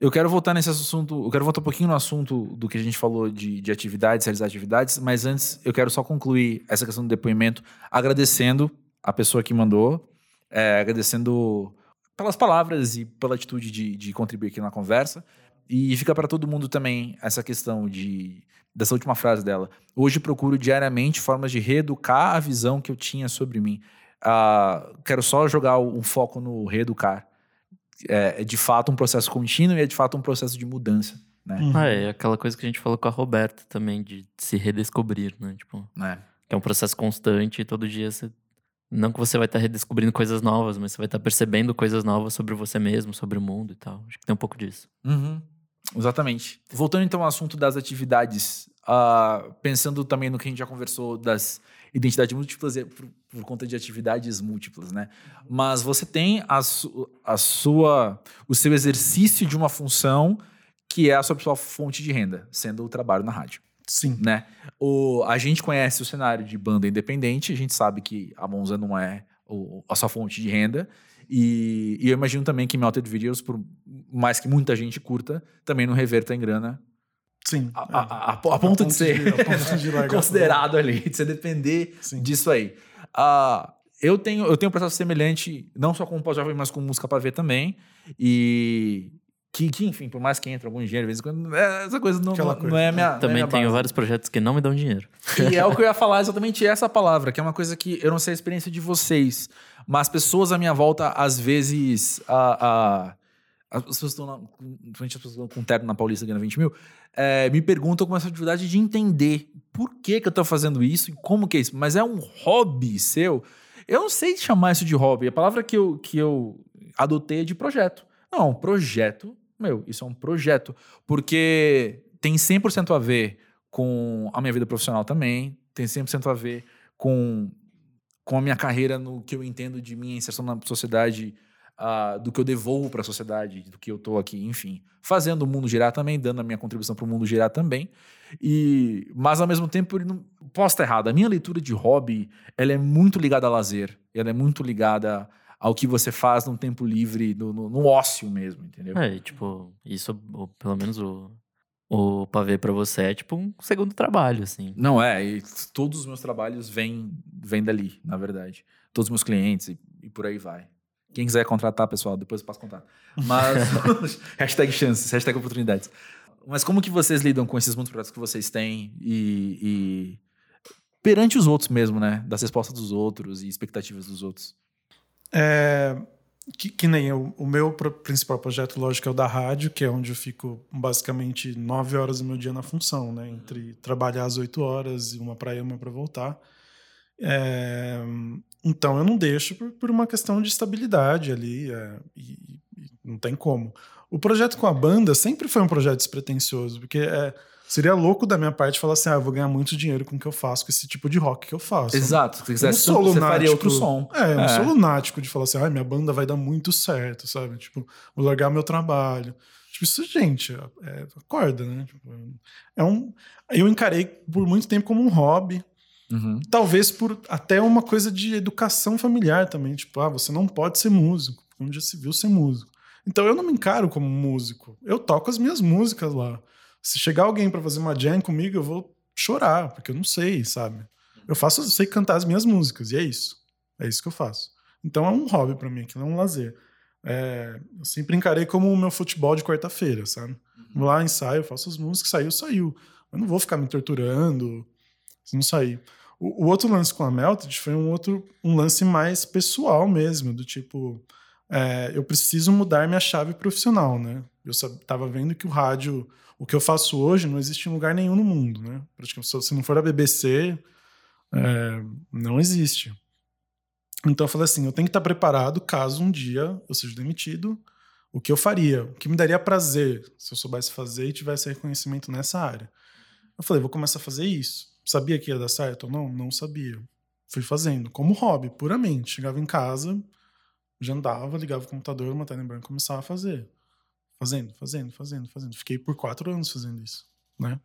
Eu quero voltar nesse assunto, eu quero voltar um pouquinho no assunto do que a gente falou de, de atividades, realizar atividades, mas antes eu quero só concluir essa questão do depoimento agradecendo a pessoa que mandou, é, agradecendo pelas palavras e pela atitude de, de contribuir aqui na conversa. E fica para todo mundo também essa questão de dessa última frase dela. Hoje procuro diariamente formas de reeducar a visão que eu tinha sobre mim. Uh, quero só jogar um foco no reeducar. É, é, de fato um processo contínuo e é de fato um processo de mudança. Né? Uhum. Ah, é aquela coisa que a gente falou com a Roberta também, de se redescobrir, né? Tipo, é. Que é um processo constante e todo dia você. Não que você vai estar redescobrindo coisas novas, mas você vai estar percebendo coisas novas sobre você mesmo, sobre o mundo e tal. Acho que tem um pouco disso. Uhum. Exatamente. Voltando então ao assunto das atividades, uh, pensando também no que a gente já conversou das identidades múltiplas por, por conta de atividades múltiplas, né? Mas você tem a, su, a sua, o seu exercício de uma função que é a sua principal fonte de renda, sendo o trabalho na rádio. Sim. Né? O, a gente conhece o cenário de banda independente, a gente sabe que a Monza não é o, a sua fonte de renda. E, e, eu imagino também que Melted Videos, por mais que muita gente curta, também não reverta em grana. Sim. A, a, a, a ponto, ponto, de ser de, ponto de considerado ali, de você depender Sim. disso aí. Uh, eu tenho eu tenho um processo semelhante, não só com o pós-jovem, mas com música para ver também. E que, que, enfim, por mais que entre algum dinheiro, às vezes quando, é, essa coisa não, coisa. não é minha. Também é minha tenho base. vários projetos que não me dão dinheiro. E é o que eu ia falar exatamente <laughs> essa palavra, que é uma coisa que eu não sei a experiência de vocês, mas pessoas à minha volta, às vezes. A, a, as pessoas estão, principalmente as pessoas com terno na Paulista ganhando 20 mil, é, me perguntam com essa dificuldade de entender por que, que eu estou fazendo isso e como que é isso. Mas é um hobby seu. Eu não sei chamar isso de hobby. A palavra que eu, que eu adotei é de projeto. Não, projeto meu, isso é um projeto. Porque tem 100% a ver com a minha vida profissional também, tem 100% a ver com, com a minha carreira no que eu entendo de minha inserção na sociedade, uh, do que eu devolvo para a sociedade, do que eu estou aqui, enfim, fazendo o mundo girar também, dando a minha contribuição para o mundo girar também. E, mas ao mesmo tempo, não, posso estar errado. A minha leitura de hobby, ela é muito ligada a lazer, ela é muito ligada ao que você faz no tempo livre, no, no, no ócio mesmo, entendeu? É, tipo, isso, pelo menos o, o pavê para você é tipo um segundo trabalho, assim. Não, é, e todos os meus trabalhos vêm, vêm dali, na verdade. Todos os meus clientes e, e por aí vai. Quem quiser contratar, pessoal, depois eu passo contato. Mas, <laughs> hashtag chances, hashtag oportunidades. Mas como que vocês lidam com esses muitos projetos que vocês têm e, e perante os outros mesmo, né? Das respostas dos outros e expectativas dos outros? É, que, que, nem eu, o meu principal projeto, lógico, é o da rádio, que é onde eu fico basicamente nove horas do meu dia na função, né? Entre trabalhar às oito horas e uma para ir, uma para voltar. É, então eu não deixo por, por, uma questão de estabilidade ali, é, e, e, não tem como. O projeto com a banda sempre foi um projeto despretensioso, porque é Seria louco da minha parte falar assim: ah, eu vou ganhar muito dinheiro com o que eu faço, com esse tipo de rock que eu faço. Exato. Se quisesse, eu não sou lunático, faria outro som. É, eu não sou é. lunático de falar assim: ah, minha banda vai dar muito certo, sabe? Tipo, vou largar meu trabalho. Tipo, isso, gente, é, acorda, né? Tipo, é um, eu encarei por muito tempo como um hobby. Uhum. Talvez por até uma coisa de educação familiar também. Tipo, ah, você não pode ser músico. Onde já se viu ser músico. Então eu não me encaro como músico. Eu toco as minhas músicas lá. Se chegar alguém para fazer uma jam comigo, eu vou chorar, porque eu não sei, sabe? Eu faço, eu sei cantar as minhas músicas, e é isso. É isso que eu faço. Então é um hobby para mim, aquilo é um lazer. É, eu sempre encarei como o meu futebol de quarta-feira, sabe? Uhum. Vou lá, ensaio, faço as músicas, saiu, saiu. Eu não vou ficar me torturando não sair. O, o, outro lance com a Melted foi um outro um lance mais pessoal mesmo, do tipo, é, eu preciso mudar minha chave profissional, né? Eu estava vendo que o rádio o que eu faço hoje não existe em lugar nenhum no mundo, né? Praticamente, se não for a BBC, é, não existe. Então eu falei assim: eu tenho que estar preparado caso um dia eu seja demitido. O que eu faria? O que me daria prazer se eu soubesse fazer e tivesse reconhecimento nessa área? Eu falei: vou começar a fazer isso. Sabia que ia dar certo ou não? Não sabia. Fui fazendo, como hobby, puramente. Chegava em casa, já andava, ligava o computador, matéria em branco, começava a fazer. Fazendo, fazendo, fazendo, fazendo. Fiquei por quatro anos fazendo isso, né?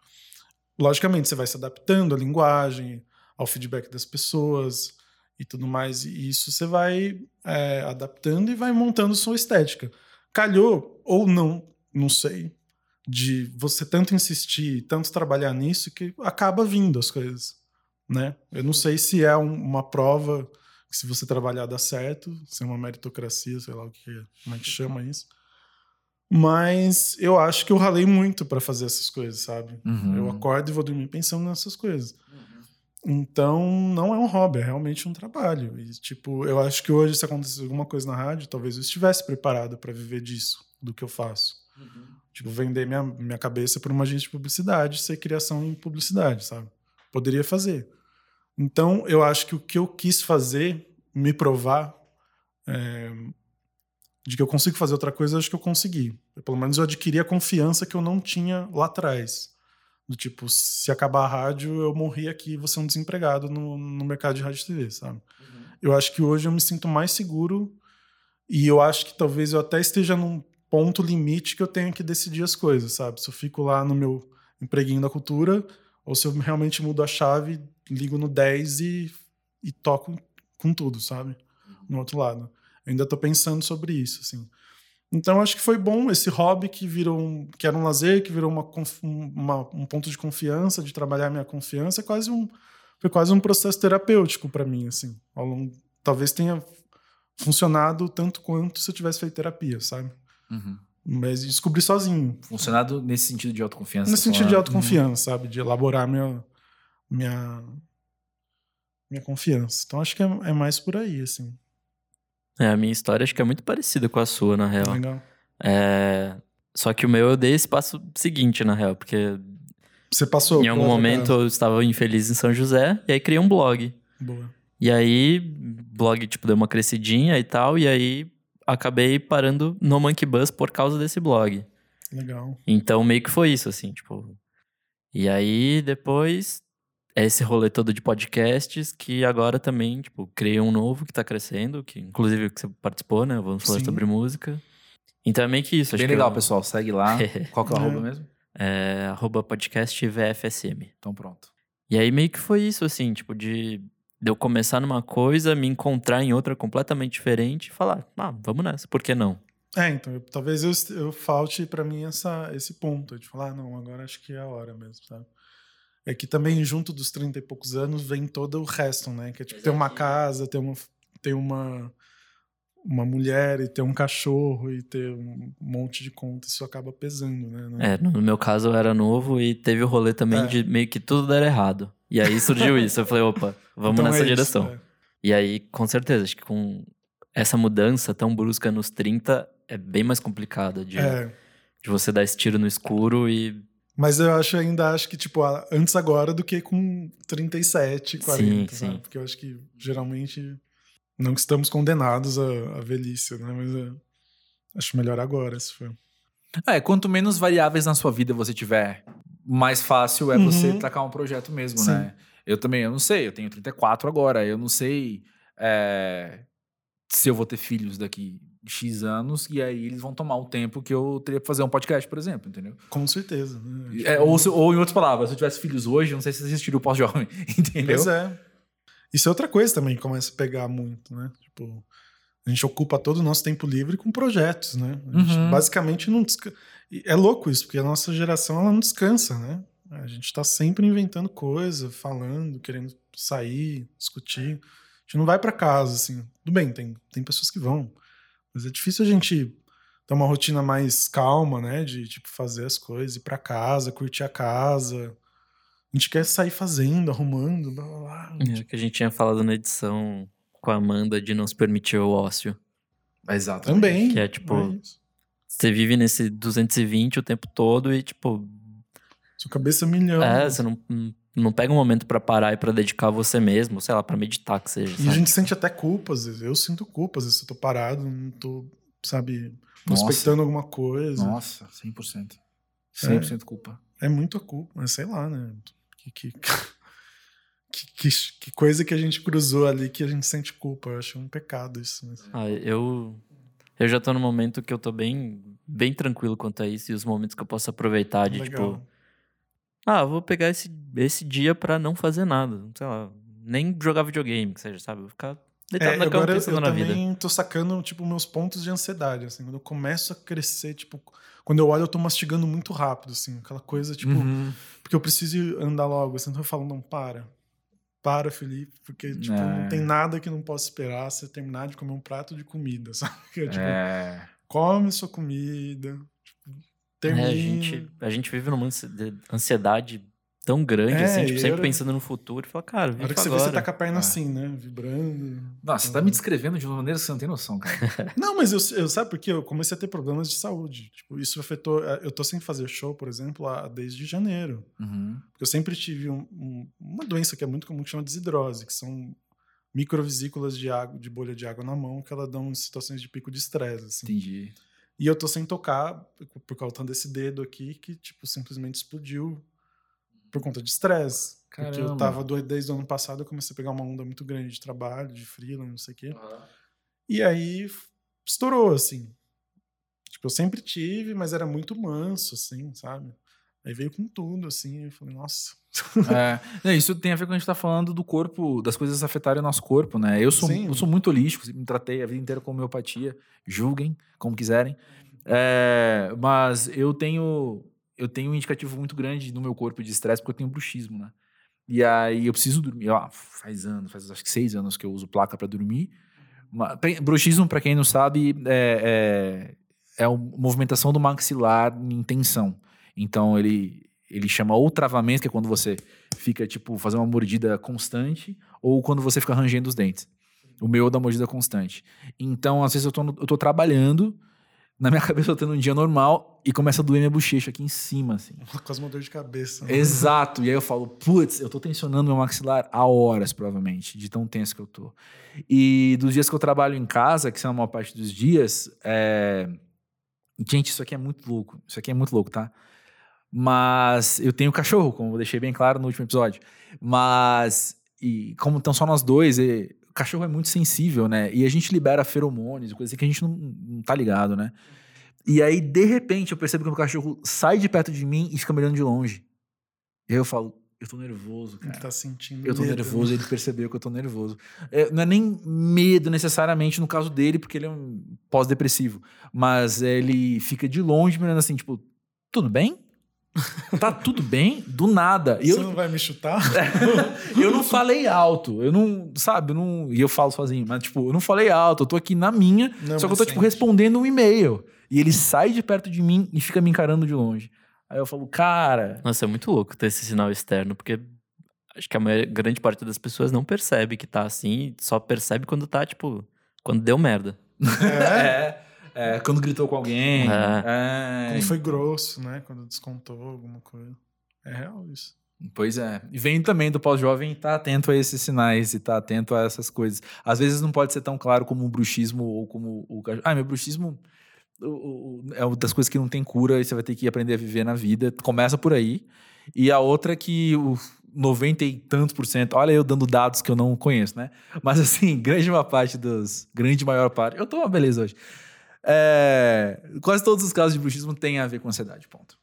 Logicamente, você vai se adaptando à linguagem, ao feedback das pessoas e tudo mais. E isso você vai é, adaptando e vai montando sua estética. Calhou ou não, não sei, de você tanto insistir, tanto trabalhar nisso que acaba vindo as coisas, né? Eu não sei se é um, uma prova que se você trabalhar dá certo, se é uma meritocracia, sei lá o que, como é que chama isso. Mas eu acho que eu ralei muito para fazer essas coisas, sabe? Uhum. Eu acordo e vou dormir pensando nessas coisas. Então, não é um hobby, é realmente um trabalho. E, tipo, eu acho que hoje, se acontecesse alguma coisa na rádio, talvez eu estivesse preparado para viver disso, do que eu faço. Tipo, vender minha, minha cabeça para uma agência de publicidade, ser criação em publicidade, sabe? Poderia fazer. Então, eu acho que o que eu quis fazer, me provar, é, de que eu consigo fazer outra coisa, eu acho que eu consegui. Pelo menos eu adquiri a confiança que eu não tinha lá atrás. Do tipo, se acabar a rádio, eu morri aqui, você é um desempregado no, no mercado de rádio e TV, sabe? Eu acho que hoje eu me sinto mais seguro e eu acho que talvez eu até esteja num ponto limite que eu tenho que decidir as coisas, sabe? Se eu fico lá no meu empreguinho da cultura ou se eu realmente mudo a chave, ligo no 10 e, e toco com tudo, sabe? No outro lado. Eu ainda tô pensando sobre isso, assim. Então acho que foi bom esse hobby que virou um, que era um lazer, que virou uma, uma, um ponto de confiança, de trabalhar minha confiança, é quase um foi quase um processo terapêutico para mim, assim. Ao longo, talvez tenha funcionado tanto quanto se eu tivesse feito terapia, sabe? Uhum. Mas descobri sozinho. Funcionado nesse sentido de autoconfiança. Nesse sentido de autoconfiança, sabe? De elaborar minha, minha, minha confiança. Então acho que é, é mais por aí, assim. É, a minha história acho que é muito parecida com a sua, na real. Legal. É... Só que o meu eu dei esse passo seguinte, na real, porque Você passou. em algum momento eu estava infeliz em São José, e aí criei um blog. Boa. E aí, blog, tipo, deu uma crescidinha e tal, e aí acabei parando no Monkey Bus por causa desse blog. Legal. Então, meio que foi isso, assim, tipo... E aí, depois, é esse rolê todo de podcasts, que agora também, tipo, criei um novo que tá crescendo, que inclusive que você participou, né? Vamos falar Sim. sobre música. Então é meio que isso. acho Bem que legal, eu- pessoal. Segue lá. <laughs> Qual que é o É. arroba mesmo? É, arroba podcast VFSM. Então pronto. E aí meio que foi isso, assim, tipo, de, de eu começar numa coisa, me encontrar em outra completamente diferente e falar, ah, vamos nessa, por que não? É, então, eu- talvez eu, eu falte pra mim essa, esse ponto de falar, ah, não, agora acho que é a hora mesmo, sabe? É que também junto dos 30 e poucos anos vem todo o resto, né? Que é tipo ter uma casa, ter uma, ter uma, uma mulher e ter um cachorro e ter um monte de conta, isso acaba pesando, né? Não- É, no meu caso eu era novo e teve o rolê também É. de meio que tudo dar errado. E aí surgiu isso, eu falei, opa, vamos Então nessa é isso, direção. é. E aí, com certeza, acho que com essa mudança tão brusca nos 30 é bem mais complicado de, É. de você dar esse tiro no escuro e Mas eu acho ainda acho que, tipo, antes agora do que com 37, 40, Sim, sabe? sim. Porque eu acho que geralmente não que estamos condenados à, à velhice, né? Mas é, acho melhor agora, se for. É, quanto menos variáveis na sua vida você tiver, mais fácil é Uhum. você tacar um projeto mesmo, Sim. né? Eu também, eu não sei, eu tenho 34 agora, eu não sei é, se eu vou ter filhos daqui X anos, e aí eles vão tomar o tempo que eu teria pra fazer um podcast, por exemplo, entendeu? Com certeza. Né? É, ou, se- ou, em outras palavras, se eu tivesse filhos hoje, não sei se vocês assistiram o pós-jovem, <laughs> entendeu? Pois é. Isso é outra coisa também que começa a pegar muito, né? Tipo, a gente ocupa todo o nosso tempo livre com projetos, né? A gente Uhum. basicamente não descansa. É louco isso, porque a nossa geração ela não descansa, né? A gente tá sempre inventando coisa, falando, querendo sair, discutir. A gente não vai para casa, assim. Tudo bem, tem, tem pessoas que vão. Mas é difícil a gente ter uma rotina mais calma, né? De, tipo, fazer as coisas, ir para casa, curtir a casa. A gente quer sair fazendo, arrumando, blá blá blá. é, que a gente tinha falado na edição com a Amanda de não se permitir o ócio. Exato. Também. Que é, tipo, é isso. Você vive nesse 220 o tempo todo e, tipo, Sua cabeça é milhão. é, você não, não não pega um momento para parar e para dedicar a você mesmo, sei lá, para meditar que seja. E sabe? a gente sente até culpa, às vezes. Eu sinto culpa, às vezes eu tô parado, não tô, sabe, prospectando alguma coisa. Nossa, 100%. 100% culpa. É muita culpa, mas sei lá, né? Que, que, <laughs> que, que, que coisa que a gente cruzou ali que a gente sente culpa. Eu acho um pecado isso. Mas... Ah, eu, eu já tô no momento que eu tô bem, bem tranquilo quanto a isso e os momentos que eu posso aproveitar de Legal. tipo. Ah, vou pegar esse, esse dia pra não fazer nada. Sei lá, nem jogar videogame, que seja, sabe? Vou ficar deitado É, na cama agora eu, pensando eu na vida. também tô sacando, tipo, meus pontos de ansiedade, assim. Quando eu começo a crescer, tipo... Quando eu olho, eu tô mastigando muito rápido, assim. Aquela coisa, tipo... Uhum. Porque eu preciso andar logo, assim. Então eu falo, não, para. Para, Felipe. Porque, tipo, É. não tem nada que não possa esperar você terminar de comer um prato de comida, <laughs> sabe? Que é, tipo, É. come sua comida. Tipo, termina. É, a, gente, a gente vive numa ansi- de- ansiedade tão grande, É, assim, tipo, sempre era- pensando no futuro. E fala, cara, vive hora que você agora. vê, você tá com a perna É. assim, né? Vibrando. Nossa, você tá me descrevendo de uma maneira que você não tem noção, cara. <laughs> Não, mas eu, eu sabe por quê? Eu comecei a ter problemas de saúde. Tipo, isso afetou. Eu tô sem fazer show, por exemplo, há- desde janeiro. Uhum. Eu sempre tive um- um- uma doença que é muito comum que chama desidrose, que são microvesículas de água, de bolha de água na mão, que ela dão em situações de pico de estresse. Assim. Entendi. E eu tô sem tocar por causa desse dedo aqui que, tipo, simplesmente explodiu por conta de estresse. Porque eu tava, do- desde o ano passado, eu comecei a pegar uma onda muito grande de trabalho, de freela, não sei o quê. E aí estourou, assim. Tipo, eu sempre tive, mas era muito manso, assim, sabe? Aí veio com tudo, assim, e eu falei, nossa. <laughs> É, isso tem a ver com a gente tá falando do corpo, das coisas afetarem o nosso corpo, né? Eu sou, Sim. eu sou muito holístico, me tratei a vida inteira com homeopatia, julguem como quiserem. É, mas eu tenho eu tenho um indicativo muito grande no meu corpo de estresse porque eu tenho bruxismo, né? E aí eu preciso dormir. Ó, faz anos, faz acho que seis anos que eu uso placa para dormir. Bruxismo, para quem não sabe, é, é, é a movimentação do maxilar em tensão. Então ele ele chama ou travamento, que é quando você fica tipo fazer uma mordida constante, ou quando você fica rangendo os dentes. O meu é da mordida constante. Então, às vezes eu tô, eu tô trabalhando, na minha <laughs> cabeça eu tô tendo um dia normal e começa a doer minha bochecha aqui em cima, assim. <laughs> Quase uma dor de cabeça. né? Exato. E aí eu falo, putz, eu tô tensionando meu maxilar há horas, provavelmente, de tão tenso que eu tô. E dos dias que eu trabalho em casa, que são a maior parte dos dias, é... gente, isso aqui é muito louco. Isso aqui é muito louco, tá? Mas eu tenho cachorro, como eu deixei bem claro no último episódio. Mas, e como estão só nós dois, e- o cachorro é muito sensível, né? E a gente libera feromônios, coisa que a gente não, não tá ligado, né? E aí, de repente, eu percebo que o meu cachorro sai de perto de mim e fica me olhando de longe. E aí eu falo, eu tô nervoso, Ele cara. tá sentindo Eu tô medo, nervoso, ele percebeu que eu tô nervoso. É, não é nem medo necessariamente no caso dele, porque ele é um pós-depressivo. Mas ele fica de longe me olhando assim, tipo, tudo bem? Tá tudo bem? Do nada. E Você eu, não vai me chutar? <laughs> eu não falei alto. Eu não, sabe, eu não. E eu falo sozinho, mas tipo, eu não falei alto, eu tô aqui na minha, Não, só que eu tô, tipo, sente. respondendo um e-mail. E ele sai de perto de mim e fica me encarando de longe. Aí eu falo, cara. Nossa, é muito louco ter esse sinal externo, porque acho que a maior- grande parte das pessoas não percebe que tá assim, só percebe quando tá, tipo, quando deu merda. É? <laughs> É, é, quando gritou com alguém. É. É. Quando foi grosso, né? Quando descontou alguma coisa. É real isso. Pois é. E vem também do pós-jovem estar atento a esses sinais e estar atento a essas coisas. Às vezes não pode ser tão claro como o bruxismo ou como o. cachorro. Ah, meu bruxismo é uma das coisas que não tem cura e você vai ter que aprender a viver na vida. Começa por aí. E a outra é que o 90 e tantos por cento, olha eu dando dados que eu não conheço, né? Mas assim, <laughs> grande uma parte dos. Grande maior parte. Eu tô uma beleza hoje. É, quase todos os casos de bruxismo têm a ver com ansiedade, ponto.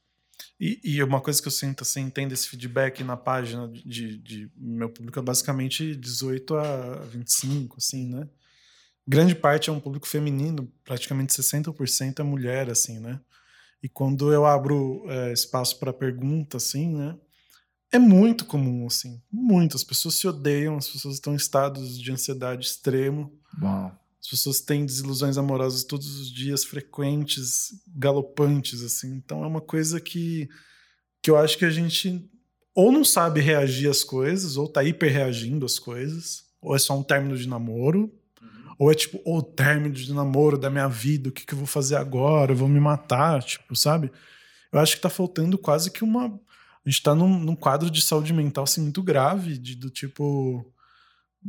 E, e uma coisa que eu sinto, assim, tendo esse feedback na página de, de meu público é basicamente 18 a 25, assim, né? Grande parte é um público feminino, praticamente 60% é mulher, assim, né? E quando eu abro é, espaço para pergunta, assim, né? É muito comum, assim, muito. As pessoas se odeiam, as pessoas estão em estados de ansiedade extremo. Bom. As pessoas têm desilusões amorosas todos os dias, frequentes, galopantes, assim. Então é uma coisa que, que eu acho que a gente ou não sabe reagir às coisas, ou tá hiperreagindo às coisas, ou é só um término de namoro, ou é tipo, o término de namoro da minha vida, o que, que eu vou fazer agora? Eu vou me matar, tipo, sabe? Eu acho que tá faltando quase que uma. A gente tá num, num quadro de saúde mental assim, muito grave, de, do tipo.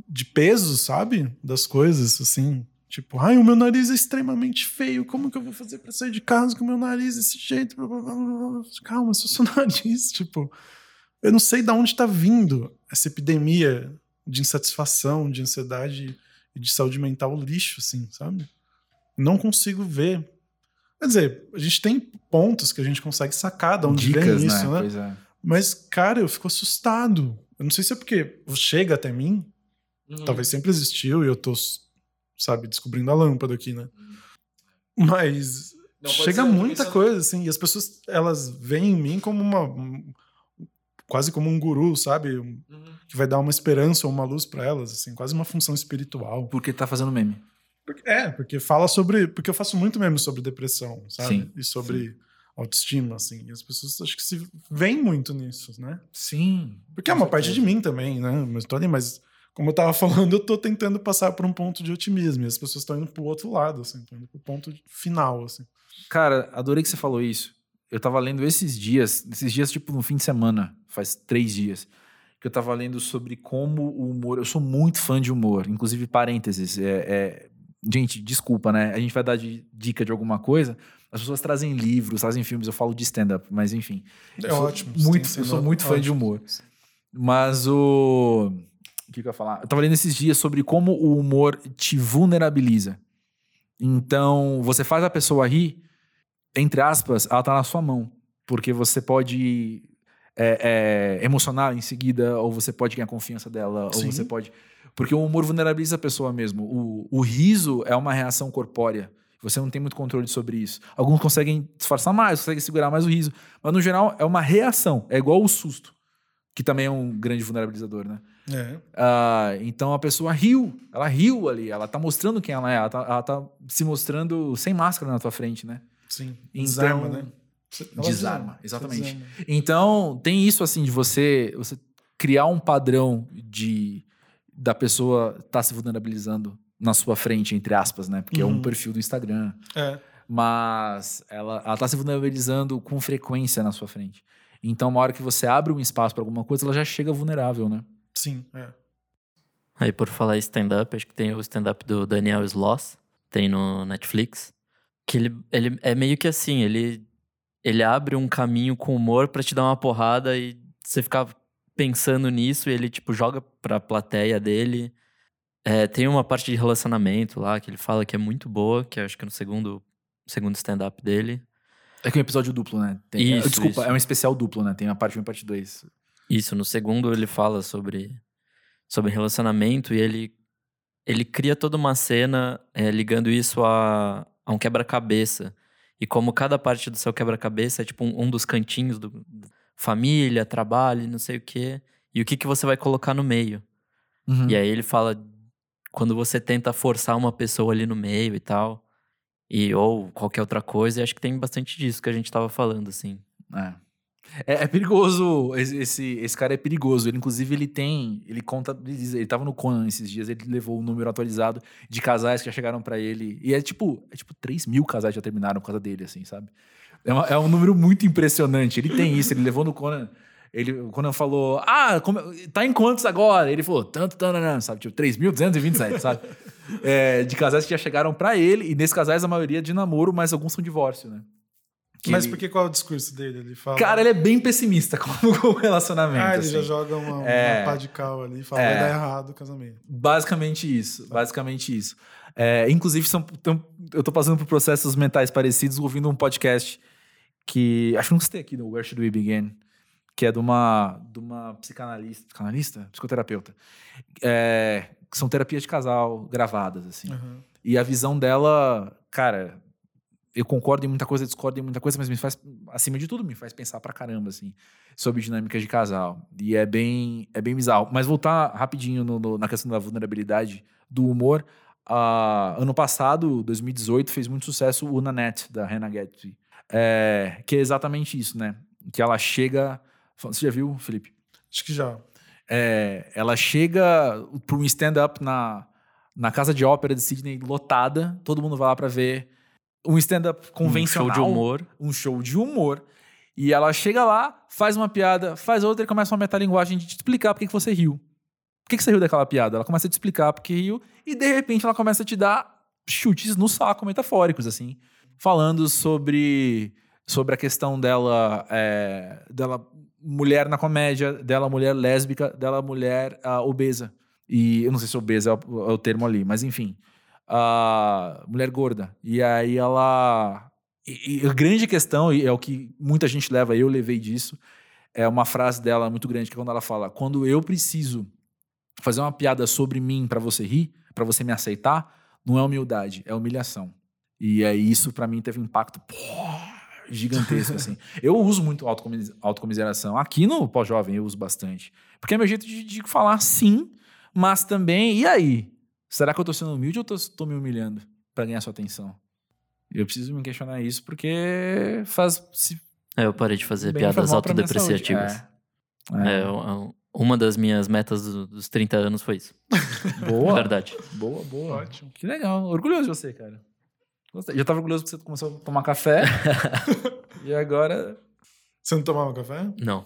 De peso, sabe? Das coisas, assim. Tipo, ai, o meu nariz é extremamente feio, como que eu vou fazer pra sair de casa com o meu nariz desse jeito? Calma, só seu <laughs> nariz, tipo. Eu não sei de onde tá vindo essa epidemia de insatisfação, de ansiedade e de saúde mental lixo, assim, sabe? Não consigo ver. Quer dizer, a gente tem pontos que a gente consegue sacar de onde Dicas, vem né? isso, né? Pois é. Mas, cara, eu fico assustado. Eu não sei se é porque chega até mim, Uhum. talvez sempre existiu e eu tô, sabe, descobrindo a lâmpada aqui, né? Mas Não, chega ser, muita isso- coisa, assim, e as pessoas, elas veem em mim como uma. um- quase como um guru, sabe? Um- Que vai dar uma esperança ou uma luz pra elas, assim, quase uma função espiritual. Porque tá fazendo meme. Porque- é, porque fala sobre. Porque eu faço muito mesmo sobre depressão, sabe? Sim, e sobre autoestima, assim. E as pessoas acho que se veem muito nisso, né? Sim. Porque é uma parte de mim também, né? Mas tô ali, mas como eu tava <laughs> falando, eu tô tentando passar por um ponto de otimismo. E as pessoas estão indo pro outro lado, assim, estão indo pro ponto final, assim. Cara, adorei que você falou isso. Eu tava lendo esses dias, esses dias, tipo, no fim de semana, faz três dias, que eu tava lendo sobre como o humor. Eu sou muito fã de humor, inclusive parênteses. É, é- gente, desculpa, né? A gente vai dar de- dica de alguma coisa. As pessoas trazem livros, trazem filmes, eu falo de stand-up, mas enfim. É ótimo. Muito, eu sou muito fã de ótimo. humor. Mas o. O que, que eu ia falar? Eu tava lendo esses dias sobre como o humor te vulnerabiliza. Então, você faz a pessoa rir, entre aspas, ela tá na sua mão. Porque você pode é, é, emocionar em seguida, ou você pode ganhar confiança dela, ou Sim. você pode. Porque o humor vulnerabiliza a pessoa mesmo. O, o riso é uma reação corpórea. Você não tem muito controle sobre isso. Alguns conseguem disfarçar mais, conseguem segurar mais o riso. Mas, no geral, é uma reação. É igual o susto, que também é um grande vulnerabilizador, né? É. Ah, então a pessoa riu, ela riu ali, ela tá mostrando quem ela é, ela tá, ela tá se mostrando sem máscara na tua frente, né? Sim. Então- Desarma, né? Ela Desarma, exatamente. desarma. Então tem isso assim de você, você criar um padrão de da pessoa estar se vulnerabilizando na sua frente, entre aspas, né? Porque é um Uhum. perfil do Instagram. É. Mas ela, ela tá se vulnerabilizando com frequência na sua frente. Então, uma hora que você abre um espaço para alguma coisa, ela já chega vulnerável, né? Sim, é. Aí, por falar em stand-up, acho que tem o stand-up do Daniel Sloss, tem no Netflix. Que ele, ele é meio que assim, ele, ele abre um caminho com humor pra te dar uma porrada e você ficar pensando nisso e ele, tipo, joga pra plateia dele. É, tem uma parte de relacionamento lá que ele fala que é muito boa, que acho que é no segundo, segundo stand-up dele. É que é um episódio duplo, né? Tem- Isso, desculpa, isso. é um especial duplo, né? Tem a parte 1 e a parte 2. Isso, no segundo ele fala sobre, sobre relacionamento e ele, ele cria toda uma cena é, ligando isso a, a um quebra-cabeça. E como cada parte do seu quebra-cabeça é tipo um, um dos cantinhos do família, trabalho, não sei o quê. E o que, que você vai colocar no meio. Uhum. E aí ele fala quando você tenta forçar uma pessoa ali no meio e tal. E, ou qualquer outra coisa, e acho que tem bastante disso que a gente tava falando, assim. É. É, é perigoso, esse, esse, cara é perigoso. Ele, inclusive, ele tem. Ele conta. Ele, diz- ele tava no Conan esses dias, ele levou o número atualizado de casais que já chegaram pra ele. E é tipo, é tipo 3 mil casais já terminaram por causa dele, assim, sabe? É, uma- é um número muito impressionante. Ele tem isso, ele levou no Conan. Ele, o Conan falou: Ah, como- tá em quantos agora? Ele falou: tanto, tanto, sabe? Tipo, 3.227, sabe? É, de casais que já chegaram pra ele. E nesses casais, a maioria é de namoro, mas alguns são divórcio, né? Que Mas ele- porque qual é o discurso dele? Ele fala. Cara, ele é bem pessimista com, <laughs> o relacionamento. Ah, ele assim. já joga uma, É. uma pá de cal ali e fala, É. vai dar errado o casamento. Basicamente isso. Basicamente isso. É, inclusive, são, tão- eu tô passando por processos mentais parecidos ouvindo um podcast que. Acho que não citei aqui no Where Should We Begin? Que é de uma, de uma psicanalista. Psicanalista? Psicoterapeuta. É, que são terapias de casal gravadas, assim. Uhum. E a visão dela, cara, eu concordo em muita coisa, discordo em muita coisa, mas me faz, acima de tudo, me faz pensar pra caramba, assim, sobre dinâmicas de casal. E é bem, é bem bizarro. Mas voltar rapidinho no- no- na questão da vulnerabilidade do humor. ah, ano passado, 2018, fez muito sucesso o Nanette, da Hannah Gatsby. É, que é exatamente isso, né? Que ela chega. Você já viu, Felipe? Acho que já. É, ela chega para um stand-up na, na casa de ópera de Sydney lotada, todo mundo vai lá para ver um stand-up convencional, Um show de humor. um show de humor. E ela chega lá, faz uma piada, faz outra e começa uma metalinguagem de te explicar por que que você riu. Por que, que você riu daquela piada? Ela começa a te explicar porque riu e de repente ela começa a te dar chutes no saco metafóricos, assim, falando sobre, sobre a questão dela, é, dela mulher na comédia, dela mulher lésbica, dela mulher uh, obesa. E eu não sei se obesa é o, é o termo ali, mas enfim. Uh, mulher gorda. E aí ela. E, e a grande questão, e é o que muita gente leva, eu levei disso, é uma frase dela muito grande, que é quando ela fala: Quando eu preciso fazer uma piada sobre mim para você rir, para você me aceitar, não é humildade, é humilhação. E aí isso para mim teve um impacto pô, gigantesco assim. <laughs> Eu uso muito autocomiseração. Aqui no pós-jovem eu uso bastante. Porque é meu jeito de, de, falar sim, mas também, e aí? Será que eu tô sendo humilde ou tô, tô me humilhando para ganhar sua atenção? Eu preciso me questionar isso porque faz. Se é, eu parei de fazer piadas autodepreciativas. É. É, é uma das minhas metas dos 30 anos foi isso. <laughs> Boa. Verdade. Boa, boa. Ótimo. Que legal. Orgulhoso de você, cara. Gostei. Já tava orgulhoso porque você começou a tomar café. <laughs> e agora. Você não tomava café? Não.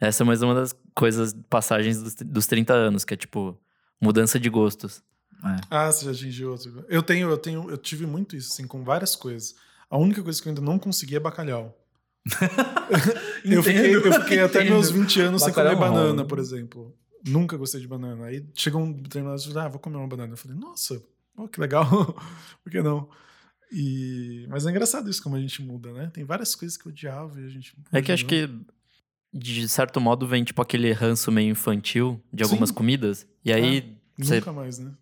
Essa é mais uma das coisas, passagens dos, dos 30 anos, que é tipo, mudança de gostos. É. Ah, você já atingiu outro. Eu tenho, eu tenho, eu tive muito isso, assim, com várias coisas. A única coisa que eu ainda não consegui é bacalhau. <laughs> eu, fiquei, eu fiquei até meus 20 anos sem comer banana, por exemplo. Nunca gostei de banana. Aí chegou um determinado dia, ah, vou comer uma banana. Eu falei, nossa, oh, que legal. <laughs> por que não? E... Mas é engraçado isso como a gente muda, né? Tem várias coisas que eu odiava e a gente. É que acho que, de certo modo, vem tipo aquele ranço meio infantil de algumas Sim. comidas. E aí. É, você, nunca mais, né?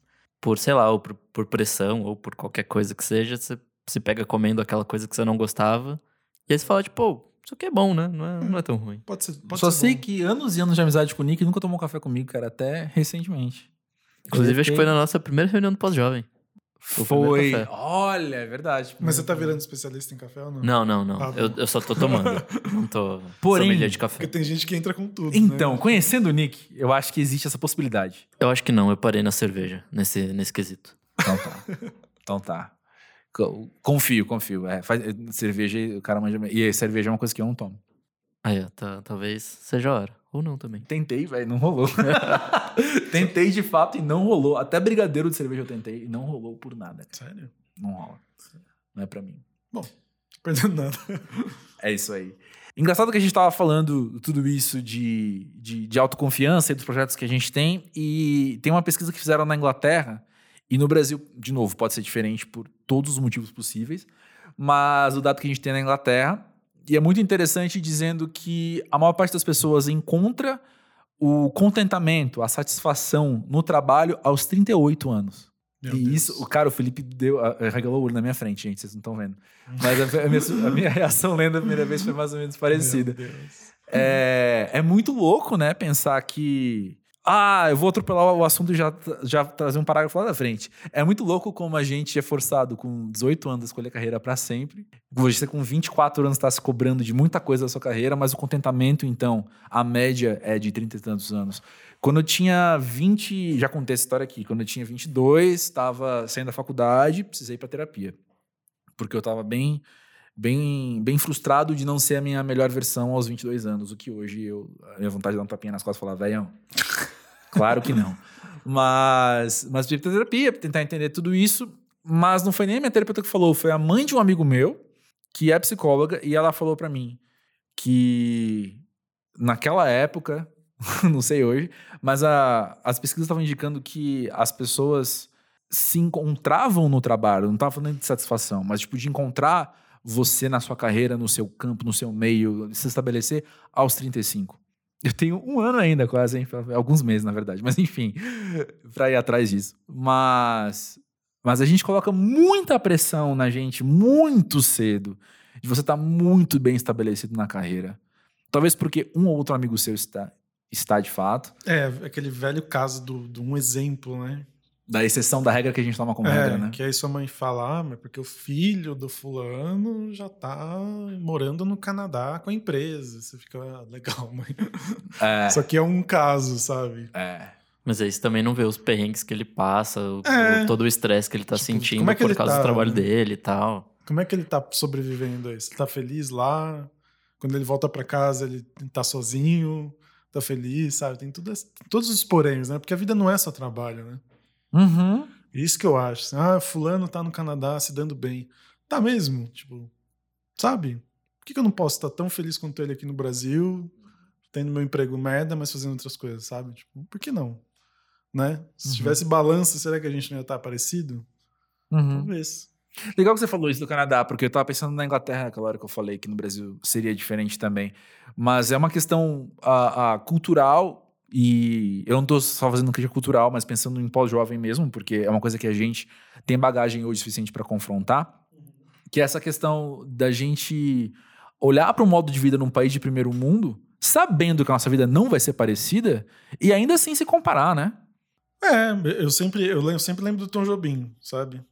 Por, sei lá, ou por, por pressão, ou por qualquer coisa que seja, você se pega comendo aquela coisa que você não gostava. E aí você fala, tipo, pô, isso aqui é bom, né? Não é, não é tão ruim. Pode ser. Pode Só ser sei bom. que anos e anos de amizade com o Nick nunca tomou café comigo, cara, até recentemente. Inclusive, acho que foi na nossa primeira reunião do pós-jovem. Foi. Olha, é verdade. Mas você tá virando especialista em café ou não? Não, não, não. Ah, eu, eu só tô tomando. <laughs> não tô Porém, de café. Porque tem gente que entra com tudo. Então, né? conhecendo o Nick, eu acho que existe essa possibilidade. Eu acho que não, eu parei na cerveja, nesse, nesse quesito. Então tá. então tá. Confio, confio. É, faz, cerveja, o cara manja. E cerveja é uma coisa que eu não tomo. Aí, tá, talvez seja a hora. Ou não também. Tentei, velho, não rolou. <laughs> <laughs> tentei de fato e não rolou. Até brigadeiro de cerveja eu tentei e não rolou por nada. Cara. Sério? Não rola. Não é pra mim. Bom, perdendo nada. <laughs> é isso aí. Engraçado que a gente tava falando tudo isso de, de, de autoconfiança e dos projetos que a gente tem. E tem uma pesquisa que fizeram na Inglaterra e no Brasil, de novo, pode ser diferente por todos os motivos possíveis, mas o dado que a gente tem na Inglaterra, e é muito interessante dizendo que a maior parte das pessoas encontra o contentamento, a satisfação no trabalho aos 38 anos. Meu e Deus. isso, o cara, o Felipe deu, regalou o olho na minha frente, gente, vocês não estão vendo. Mas a, a, minha, a, minha, <laughs> reação lendo a primeira vez foi mais ou menos parecida. É, é muito louco, né, pensar que ah, eu vou atropelar o assunto e já, já trazer um parágrafo lá da frente. É muito louco como a gente é forçado com 18 anos a escolher carreira para sempre. Você com 24 anos está se cobrando de muita coisa da sua carreira, mas o contentamento, então, a média é de 30 e tantos anos. Quando eu tinha 20, já contei essa história aqui, quando eu tinha 22, estava saindo da faculdade, precisei ir para terapia. Porque eu estava bem bem, bem frustrado de não ser a minha melhor versão aos 22 anos, o que hoje eu, a minha vontade de dar um tapinha nas costas e falar, velho, claro que não. <laughs> Mas, mas tive terapia tentar entender tudo isso, mas não foi nem a minha terapeuta que falou, foi a mãe de um amigo meu, que é psicóloga, e ela falou para mim que naquela época, <laughs> não sei hoje, mas a, as pesquisas estavam indicando que as pessoas se encontravam no trabalho, não estava falando de satisfação, mas tipo de encontrar você na sua carreira, no seu campo, no seu meio, se estabelecer aos 35. Eu tenho um ano ainda, quase, hein? Alguns meses, na verdade. Mas enfim, <laughs> para ir atrás disso. Mas, mas a gente coloca muita pressão na gente muito cedo. De você estar tá muito bem estabelecido na carreira. Talvez porque um ou outro amigo seu está, está de fato. É, aquele velho caso do, de um exemplo, né? Da exceção da regra que a gente toma como é, regra, né? Que aí sua mãe fala, ah, mas porque o filho do fulano já tá morando no Canadá com a empresa. Você fica, ah, legal, mãe. É. Só que é um caso, sabe? É. Mas aí você também não vê os perrengues que ele passa, é. o, todo o estresse que ele tá tipo, sentindo é por causa tá, do trabalho né? dele e tal. Como é que ele tá sobrevivendo aí? Você tá feliz lá? Quando ele volta para casa, ele tá sozinho, tá feliz, sabe? Tem tudo, todos os poréns, né? Porque a vida não é só trabalho, né? Uhum. Isso que eu acho. Assim, ah, fulano tá no Canadá se dando bem. Tá mesmo, tipo, sabe? Por que, que eu não posso estar tão feliz quanto ele aqui no Brasil, tendo meu emprego merda, mas fazendo outras coisas, sabe? Tipo, por que não? Né? Se uhum. tivesse balança, será que a gente não ia estar parecido? Uhum. Talvez. Legal que você falou isso do Canadá, porque eu tava pensando na Inglaterra aquela hora que eu falei que no Brasil seria diferente também. Mas é uma questão a, a cultural e eu não tô só fazendo crítica cultural, mas pensando em pós-jovem mesmo, porque é uma coisa que a gente tem bagagem hoje suficiente para confrontar, que é essa questão da gente olhar para o modo de vida num país de primeiro mundo, sabendo que a nossa vida não vai ser parecida e ainda assim se comparar, né? É, eu sempre, eu lembro, sempre lembro do Tom Jobim, sabe?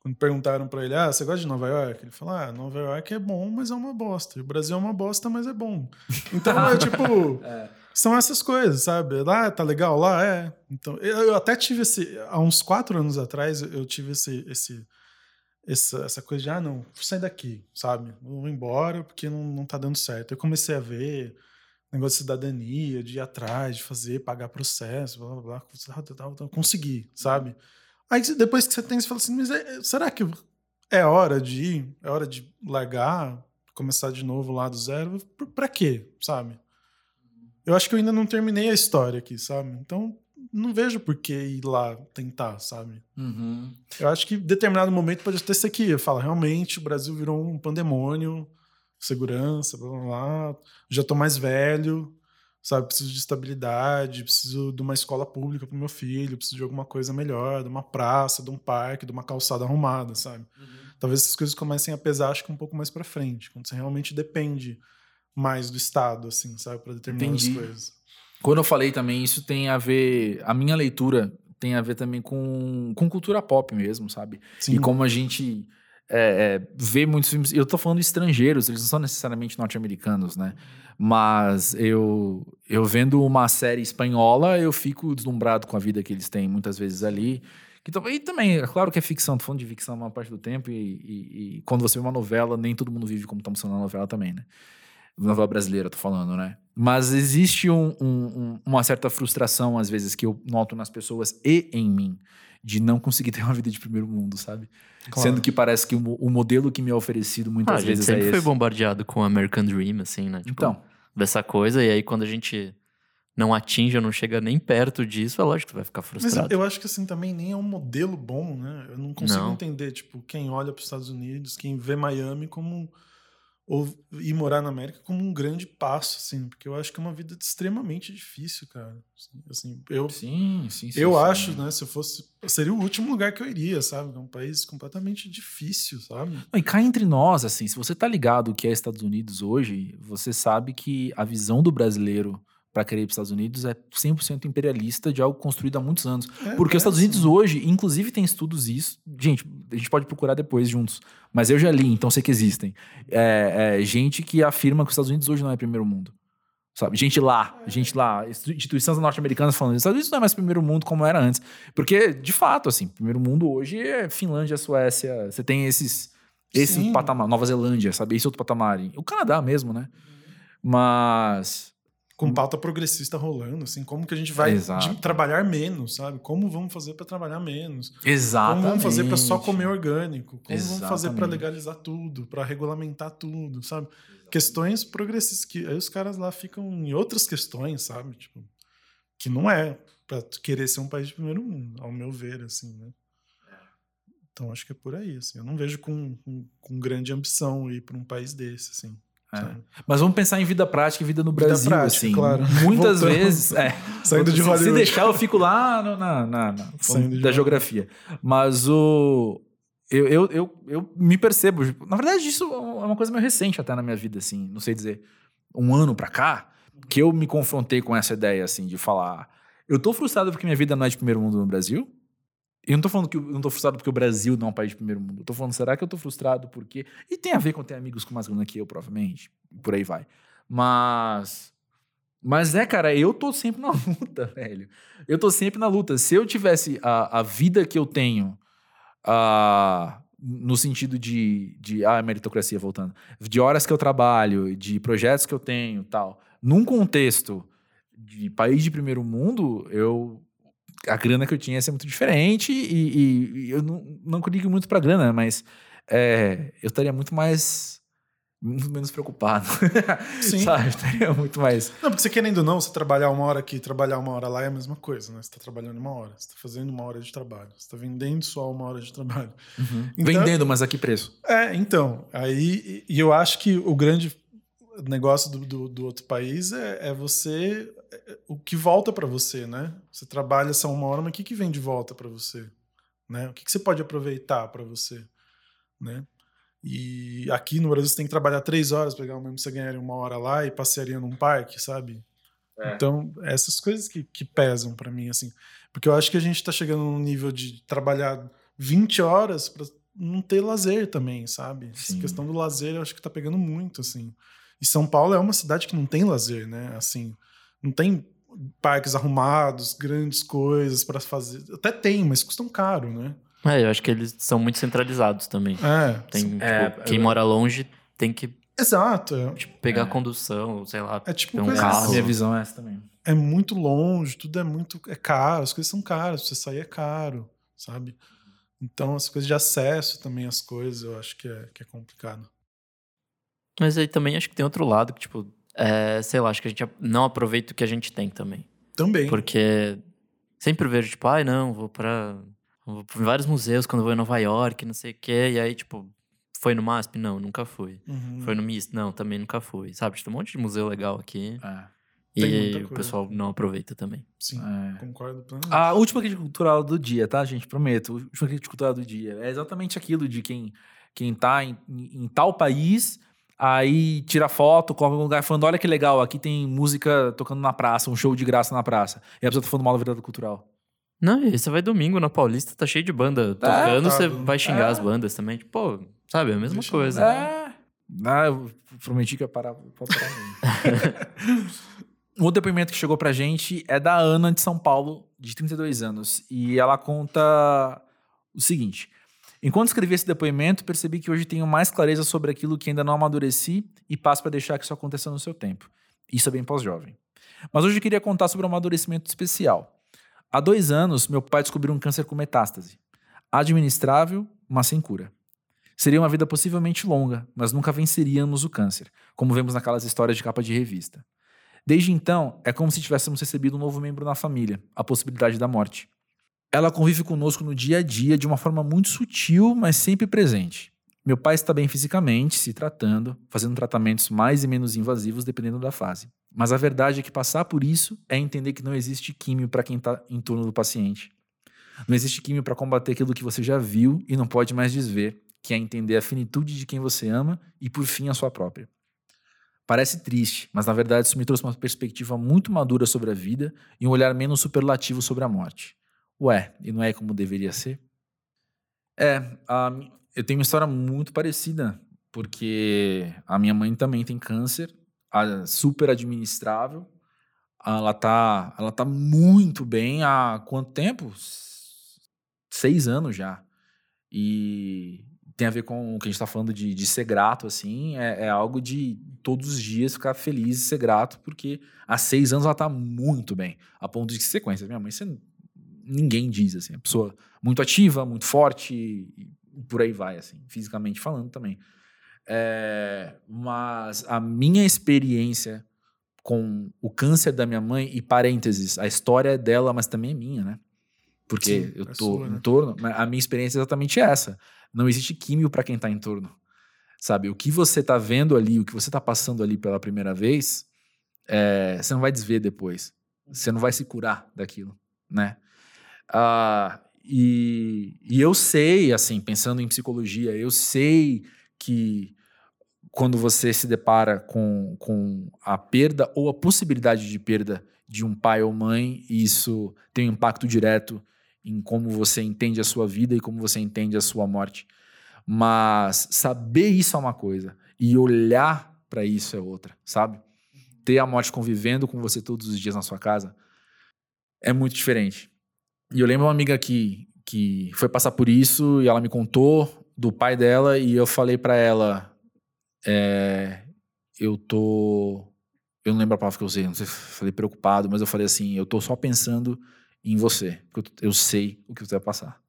Quando perguntaram para ele, ah, você gosta de Nova York? Ele falou, ah, Nova York é bom, mas é uma bosta. E o Brasil é uma bosta, mas é bom. Então, é <laughs> tipo, é. São essas coisas, sabe? Lá, tá legal? Lá, é. Então, eu, até tive esse, há uns quatro anos atrás, eu tive esse, esse essa, essa coisa de, ah, não, sair daqui, sabe? Vou embora porque não, não tá dando certo. Eu comecei a ver negócio de cidadania, de ir atrás, de fazer, pagar processo, blá, blá, blá, blá, blá, blá consegui, sabe? Aí depois que você tem, você fala assim, mas é, será que é hora de ir? É hora de largar, começar de novo lá do zero? Pra quê, sabe? Eu acho que eu ainda não terminei a história aqui, sabe? Então, não vejo por que ir lá tentar, sabe? Uhum. Eu acho que em determinado momento pode até ser que fala, realmente, o Brasil virou um pandemônio, segurança, blá blá blá. Já tô mais velho, sabe? Preciso de estabilidade, preciso de uma escola pública para meu filho, preciso de alguma coisa melhor, de uma praça, de um parque, de uma calçada arrumada, sabe? Uhum. Talvez essas coisas comecem a pesar, acho que um pouco mais para frente, quando você realmente depende mais do Estado, assim, sabe, para determinadas Entendi. coisas. Quando eu falei também, isso tem a ver, a minha leitura tem a ver também com, com cultura pop mesmo, sabe? Sim. E como a gente é, é, vê muitos filmes. Eu tô falando estrangeiros, eles não são necessariamente norte-americanos, né? Mas eu, eu vendo uma série espanhola, eu fico deslumbrado com a vida que eles têm muitas vezes ali. Que, e também, é claro que é ficção, tô falando de ficção uma parte do tempo, e, e, e, quando você vê uma novela, nem todo mundo vive como estamos falando na novela também, né? Novela brasileira, tô falando, né? Mas existe um, um, uma certa frustração, às vezes, que eu noto nas pessoas e em mim, de não conseguir <laughs> ter uma vida de primeiro mundo, sabe? Claro. Sendo que parece que o, o, modelo que me é oferecido muitas ah, vezes é esse. sempre foi bombardeado com American Dream, assim, né? Tipo, então. Dessa coisa, e aí quando a gente não atinge ou não chega nem perto disso, é lógico que vai ficar frustrado. Mas eu acho que assim também nem é um modelo bom, né? Eu não consigo não. entender, tipo, quem olha para os Estados Unidos, quem vê Miami como ou ir morar na América como um grande passo, assim, porque eu acho que é uma vida extremamente difícil, cara. Assim, eu, sim, sim, sim Eu sim, acho, né, se eu fosse, seria o último lugar que eu iria, sabe? É um país completamente difícil, sabe? E cá entre nós, assim, se você tá ligado o que é Estados Unidos hoje, você sabe que a visão do brasileiro para querer ir para os Estados Unidos é 100% imperialista de algo construído há muitos anos. É, Porque é, os Estados Unidos hoje, inclusive, tem estudos isso. Gente, a gente pode procurar depois juntos. Mas eu já li, então sei que existem. É, é, gente que afirma que os Estados Unidos hoje não é primeiro mundo. Sabe? Gente lá, gente lá, instituições norte-americanas falando, os Estados Unidos não é mais primeiro mundo como era antes. Porque, de fato, assim, primeiro mundo hoje é Finlândia, Suécia, você tem esses, esse Sim. patamar, Nova Zelândia, sabe? Esse outro patamar. O Canadá mesmo, né? Mas com pauta progressista rolando, assim, como que a gente vai trabalhar menos, sabe? Como vamos fazer para trabalhar menos? Exatamente. Como vamos fazer para só comer orgânico? Como Exatamente. vamos fazer para legalizar tudo, para regulamentar tudo, sabe? Exatamente. Questões progressistas que aí os caras lá ficam em outras questões, sabe? Tipo, que não é para querer ser um país de primeiro mundo, ao meu ver, assim, né? Então acho que é por aí, assim. Eu não vejo com, com, com grande ambição ir para um país desse, assim. É. Mas vamos pensar em vida prática e vida no vida Brasil, prática, assim. Claro. <laughs> Muitas Voltando. vezes. É, Saindo de Hollywood. Se deixar, eu fico lá no, na, na, na da geografia. Mas o. Eu, eu, eu, eu me percebo. Na verdade, isso é uma coisa meio recente até na minha vida, assim. Não sei dizer. Um ano pra cá, que eu me confrontei com essa ideia, assim, de falar. Eu tô frustrado porque minha vida não é de primeiro mundo no Brasil. Eu não tô falando que eu não tô frustrado porque o Brasil não é um país de primeiro mundo. Eu tô falando, será que eu tô frustrado porque. E tem a ver com ter amigos com mais grana que eu, provavelmente. Por aí vai. Mas. Mas é, cara, eu tô sempre na <laughs> luta, velho. Eu tô sempre na luta. Se eu tivesse a, a vida que eu tenho, a, no sentido de, de ah, meritocracia voltando, de horas que eu trabalho, de projetos que eu tenho, tal. Num contexto de país de primeiro mundo, eu a grana que eu tinha ia ser muito diferente e, e, e eu não, não ligo muito pra grana, mas é, eu estaria muito mais muito menos preocupado. Sim. <laughs> Sabe? Estaria muito mais. Não, porque você querendo ou não, você trabalhar uma hora aqui trabalhar uma hora lá é a mesma coisa, né? Você está trabalhando uma hora, você está fazendo uma hora de trabalho, você está vendendo só uma hora de trabalho. Uhum. Então, vendendo, mas a que preço? É, então. Aí, e eu acho que o grande negócio do, do, do outro país é, é você. É, o que volta para você, né? Você trabalha só uma hora, mas o que, que vem de volta para você? Né? O que, que você pode aproveitar para você? Né? E aqui no Brasil você tem que trabalhar três horas ganhar o mesmo você ganharia uma hora lá e passearia num parque, sabe? É. Então, essas coisas que, que pesam para mim, assim. Porque eu acho que a gente tá chegando num nível de trabalhar 20 horas para não ter lazer também, sabe? Sim. Essa questão do lazer eu acho que tá pegando muito, assim. E São Paulo é uma cidade que não tem lazer, né? Assim, não tem parques arrumados, grandes coisas para fazer. Até tem, mas custam caro, né? É, eu acho que eles são muito centralizados também. É. Tem, tipo, é, quem é, mora longe tem que. Exato. Tipo, pegar a condução, sei lá. É tipo um carro. Assim. Minha visão é essa também. É muito longe, tudo é muito. É caro, as coisas são caras, você sair é caro, sabe? Então, as coisas de acesso também, as coisas, eu acho que é, que é complicado. Mas aí também acho que tem outro lado que, tipo, é, sei lá, acho que a gente não aproveita o que a gente tem também. Também. Porque sempre vejo, tipo, ai, ah, não, vou pra, vou pra vários museus quando vou em Nova York, não sei o quê. E aí, tipo, foi no MASP? Não, nunca fui. Uhum. Foi no MIST? Não, também nunca fui. Sabe, tem um monte de museu legal aqui. É. E o pessoal não aproveita também. Sim, é. concordo plenamente. A última crítica cultural do dia, tá, gente? Prometo. A última crítica cultural do dia. É exatamente aquilo de quem, quem tá em, em tal país Aí tira foto, coloca um lugar falando: olha que legal, aqui tem música tocando na praça, um show de graça na praça. E a pessoa tá falando mal da verdade cultural. Não, você vai domingo na Paulista, tá cheio de banda tocando, é, tá, você vai xingar é. as bandas também. Tipo, pô, sabe, é a mesma Deixa coisa. É. Ah, eu prometi que ia parar. parar <laughs> um outro depoimento que chegou pra gente é da Ana de São Paulo, de 32 anos. E ela conta o seguinte: Enquanto escrevi esse depoimento, percebi que hoje tenho mais clareza sobre aquilo que ainda não amadureci e passo para deixar que isso aconteça no seu tempo. Isso é bem pós-jovem. Mas hoje eu queria contar sobre um amadurecimento especial. Há dois anos, meu pai descobriu um câncer com metástase. Administrável, mas sem cura. Seria uma vida possivelmente longa, mas nunca venceríamos o câncer, como vemos naquelas histórias de capa de revista. Desde então, é como se tivéssemos recebido um novo membro na família, a possibilidade da morte. Ela convive conosco no dia a dia de uma forma muito sutil, mas sempre presente. Meu pai está bem fisicamente, se tratando, fazendo tratamentos mais e menos invasivos dependendo da fase. Mas a verdade é que passar por isso é entender que não existe químio para quem está em torno do paciente. Não existe químio para combater aquilo que você já viu e não pode mais desver, que é entender a finitude de quem você ama e, por fim, a sua própria. Parece triste, mas na verdade isso me trouxe uma perspectiva muito madura sobre a vida e um olhar menos superlativo sobre a morte. Ué, e não é como deveria ser? É, a, eu tenho uma história muito parecida, porque a minha mãe também tem câncer, a, super administrável. Ela tá, ela tá muito bem há quanto tempo? Seis anos já. E tem a ver com o que a gente está falando de, de ser grato, assim, é, é, algo de todos os dias ficar feliz e ser grato, porque há seis anos ela está muito bem, a ponto de sequência. Minha mãe, você ninguém diz, assim. A pessoa muito ativa, muito forte, e por aí vai, assim, fisicamente falando também. É, mas a minha experiência com o câncer da minha mãe, e parênteses, a história é dela, mas também é minha, né? Porque Sim, eu é tô sua, em né? torno. A minha experiência é exatamente essa. Não existe químio para quem tá em torno. Sabe? O que você tá vendo ali, o que você tá passando ali pela primeira vez, é, você não vai desver depois. Você não vai se curar daquilo, né? Uh, e, e eu sei, assim, pensando em psicologia, eu sei que quando você se depara com, com a perda ou a possibilidade de perda de um pai ou mãe, isso tem um impacto direto em como você entende a sua vida e como você entende a sua morte. Mas saber isso é uma coisa e olhar para isso é outra, sabe? Ter a morte convivendo com você todos os dias na sua casa é muito diferente. E eu lembro uma amiga que, que foi passar por isso e ela me contou do pai dela e eu falei para ela, é, eu tô, eu não lembro a palavra que eu usei, não sei, falei preocupado, mas eu falei assim, eu tô só pensando em você, porque eu, eu sei o que você vai passar.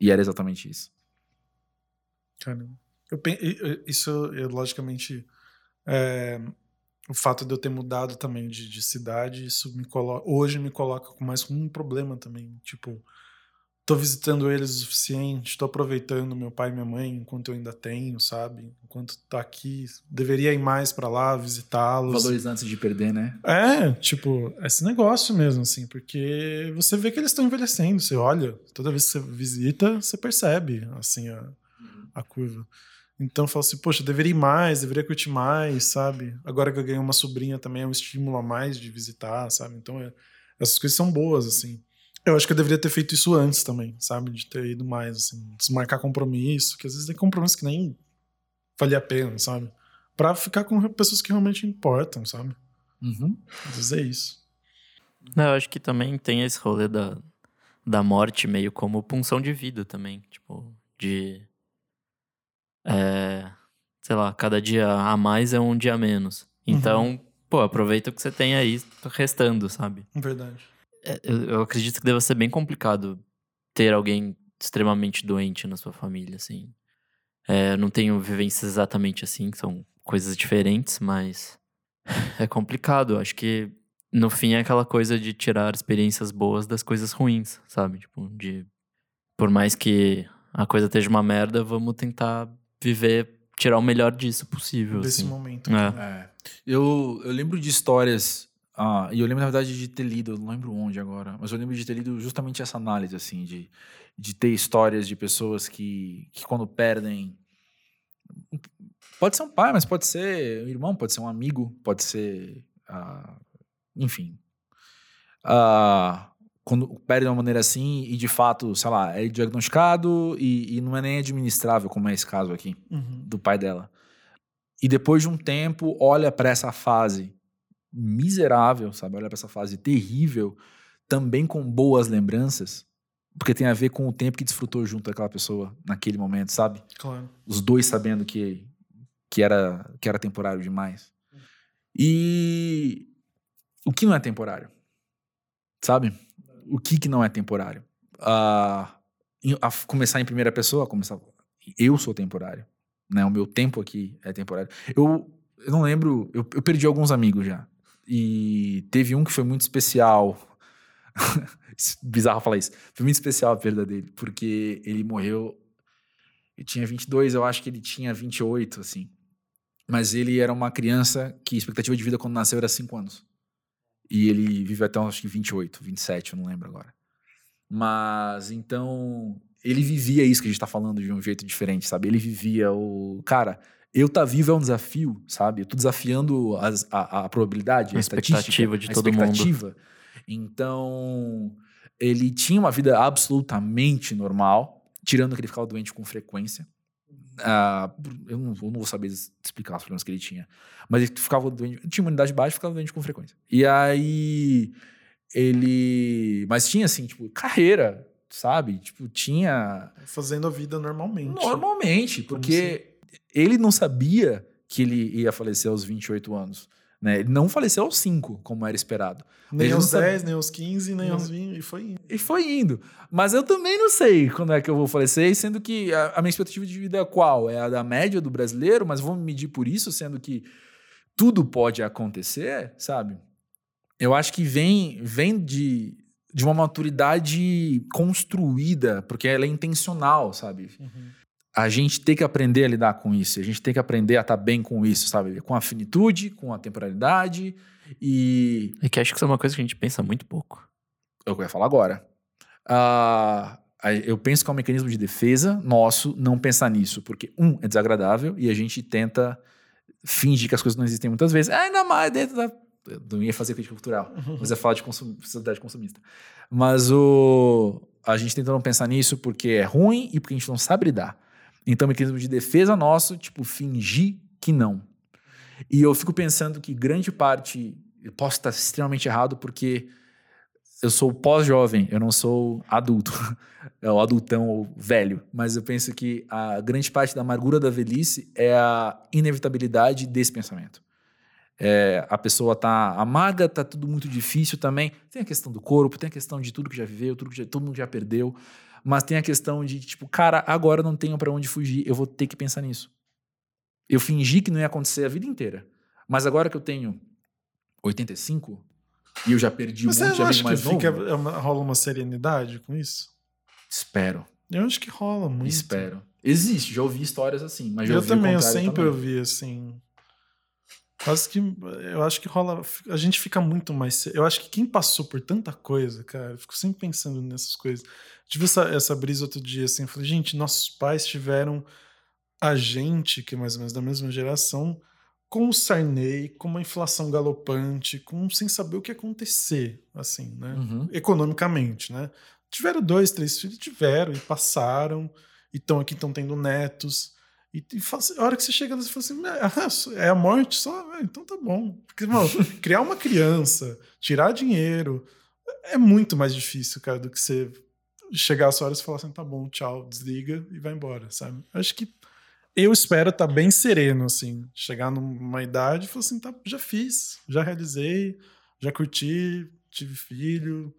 E era exatamente isso. Caramba. Eu, isso, eu, logicamente, é, o fato de eu ter mudado também de, de cidade, isso me coloca, hoje me coloca com mais um problema também. Tipo, tô visitando eles o suficiente, tô aproveitando meu pai e minha mãe enquanto eu ainda tenho, sabe? Enquanto tá aqui, deveria ir mais para lá, visitá-los. Valorizar antes de perder, né? É, tipo, esse negócio mesmo, assim, porque você vê que eles estão envelhecendo, você olha, toda vez que você visita, você percebe, assim, a, a curva. Então eu falo assim, poxa, deveria ir mais, deveria curtir mais, sabe? Agora que eu ganhei uma sobrinha também é um estímulo a mais de visitar, sabe? Então é, essas coisas são boas, assim. Eu acho que eu deveria ter feito isso antes também, sabe? De ter ido mais, assim, desmarcar compromisso, que às vezes tem compromisso que nem valia a pena, sabe? Pra ficar com pessoas que realmente importam, sabe? Uhum. Às vezes é isso. Não, eu acho que também tem esse rolê da, da morte meio como punção de vida também. Tipo, de. É, sei lá, cada dia a mais é um dia a menos. Então, uhum. pô, aproveita o que você tem aí restando, sabe? Verdade. É, eu, eu acredito que deva ser bem complicado ter alguém extremamente doente na sua família, assim. É, não tenho vivências exatamente assim, são coisas diferentes, mas <laughs> é complicado. Acho que no fim é aquela coisa de tirar experiências boas das coisas ruins, sabe? Tipo, de por mais que a coisa esteja uma merda, vamos tentar viver, tirar o melhor disso possível. Desse assim. momento. É. É. Eu, eu lembro de histórias ah, e eu lembro, na verdade, de ter lido, eu não lembro onde agora, mas eu lembro de ter lido justamente essa análise, assim, de, de ter histórias de pessoas que, que quando perdem. Pode ser um pai, mas pode ser um irmão, pode ser um amigo, pode ser. Ah, enfim. Ah, quando perde de uma maneira assim e de fato, sei lá, é diagnosticado e, e não é nem administrável, como é esse caso aqui, uhum. do pai dela. E depois de um tempo, olha para essa fase miserável, sabe? Olha para essa fase terrível, também com boas lembranças, porque tem a ver com o tempo que desfrutou junto daquela pessoa naquele momento, sabe? Claro. Os dois sabendo que que era que era temporário demais. E o que não é temporário? Sabe? O que que não é temporário? a começar em primeira pessoa, começar eu sou temporário, né? O meu tempo aqui é temporário. Eu, eu não lembro, eu, eu perdi alguns amigos já. E teve um que foi muito especial. <laughs> Bizarro falar isso. Foi muito especial a perda dele, porque ele morreu. Ele tinha 22, eu acho que ele tinha 28, assim. Mas ele era uma criança que a expectativa de vida quando nasceu era 5 anos. E ele vive até, acho que 28, 27, eu não lembro agora. Mas então. Ele vivia isso que a gente tá falando de um jeito diferente, sabe? Ele vivia o. Cara, eu tá vivo é um desafio, sabe? Eu tô desafiando as, a, a, probabilidade, a, a expectativa de a todo expectativa. mundo. Então, ele tinha uma vida absolutamente normal, tirando que ele ficava doente com frequência. Uh, eu, não, eu, não, vou saber explicar os problemas que ele tinha. Mas ele ficava doente, tinha imunidade baixa e ficava doente com frequência. E aí, ele. Mas tinha, assim, tipo, carreira, sabe? Tipo, tinha. Fazendo a vida normalmente. Normalmente, porque ele não sabia que ele ia falecer aos 28 anos. Né? Ele não faleceu aos 5, como era esperado. Nem ele aos 10, nem aos 15, nem aos 20, e foi indo. E foi indo. Mas eu também não sei quando é que eu vou falecer, sendo que a, a minha expectativa de vida é qual? É a da média do brasileiro, mas vou me medir por isso, sendo que tudo pode acontecer, sabe? Eu acho que vem, vem de, de uma maturidade construída, porque ela é intencional, sabe? Uhum a gente tem que aprender a lidar com isso, a gente tem que aprender a estar tá bem com isso, sabe? Com a finitude, com a temporalidade e. É que acho que isso é uma coisa que a gente pensa muito pouco. É o que eu ia falar agora. Uh, eu penso que é um mecanismo de defesa nosso não pensar nisso, porque, um, é desagradável e a gente tenta fingir que as coisas não existem muitas vezes, ainda mais dentro da. Eu não ia fazer crítica cultural, <laughs> mas ia falar de consum... sociedade consumista. Mas o... a gente tenta não pensar nisso porque é ruim e porque a gente não sabe lidar. Então, mecanismo de defesa nosso, tipo, fingir que não. E eu fico pensando que grande parte, eu posso estar extremamente errado, porque eu sou pós-jovem, eu não sou adulto, <laughs> é o adultão ou velho, mas eu penso que a grande parte da amargura da velhice é a inevitabilidade desse pensamento. É, a pessoa tá amarga, tá tudo muito difícil também. Tem a questão do corpo, tem a questão de tudo que já viveu, tudo que já, todo mundo já perdeu, mas tem a questão de tipo, cara, agora não tenho para onde fugir, eu vou ter que pensar nisso. Eu fingi que não ia acontecer a vida inteira, mas agora que eu tenho 85, e eu já perdi Mas um monte de amigo que mais fica, novo. é uma- rola uma serenidade com isso? Espero, Eu acho que rola muito. espero. Existe, já ouvi histórias assim, mas já Eu ouvi também, eu sempre também. ouvi assim. Quase que. Eu acho que rola. A gente fica muito mais. Eu acho que quem passou por tanta coisa, cara, eu fico sempre pensando nessas coisas. Tive essa, essa brisa outro dia, assim. Eu falei, gente, nossos pais tiveram a gente, que é mais ou menos da mesma geração, com o Sarney, com uma inflação galopante, com sem saber o que ia acontecer, assim, né? Uhum. economicamente, né? Tiveram dois, três filhos, tiveram e passaram, e estão aqui, estão tendo netos. E, e fala assim, a hora que você chega lá, você fala assim, "Ah, é a morte só? Ah, então tá bom. Porque, mano, <laughs> criar uma criança, tirar dinheiro, é muito mais difícil, cara, do que você chegar às horas e falar assim, tá bom, tchau, desliga e vai embora, sabe? Acho que eu espero estar bem sereno, assim, chegar numa idade e falar assim, tá, já fiz, já realizei, já curti, tive filho,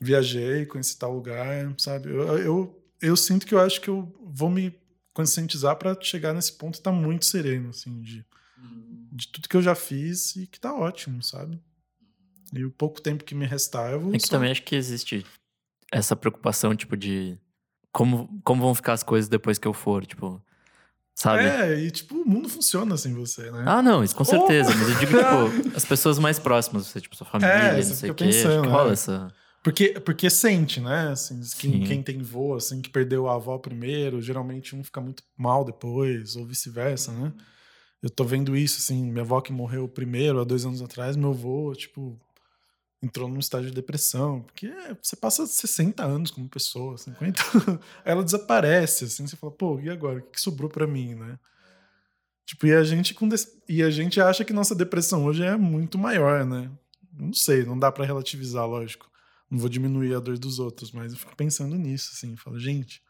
viajei, conheci tal lugar, sabe? Eu, eu, eu sinto que eu acho que eu vou me conscientizar para chegar nesse ponto e estar muito sereno, assim, de, de tudo que eu já fiz e que tá ótimo, sabe? E o pouco tempo que me restar, eu vou. É que só- também acho que existe essa preocupação, tipo, de como, como vão ficar as coisas depois que eu for, tipo, sabe? É, e tipo, o mundo funciona sem você, né? Ah, não, isso com Oh! certeza. Mas eu digo, tipo, <laughs> as pessoas mais próximas, você, tipo, sua família, É, não você sei o quê. Acho pensando, que rola é. essa. Porque, porque sente, né? Assim, quem, quem tem vô, assim, que perdeu a avó primeiro, geralmente um fica muito mal depois, ou vice-versa, né? Eu tô vendo isso, assim, minha avó que morreu primeiro, há dois anos atrás, meu avô, tipo, entrou num estágio de depressão, porque é, você passa 60 anos como pessoa, 50, <laughs> ela desaparece, assim, você fala, pô, e agora? O que sobrou pra mim, né? Tipo, e a gente com e a gente acha que nossa depressão hoje é muito maior, né? Não sei, não dá pra relativizar, lógico. Não vou diminuir a dor dos outros, mas eu fico pensando nisso, assim. Falo, gente,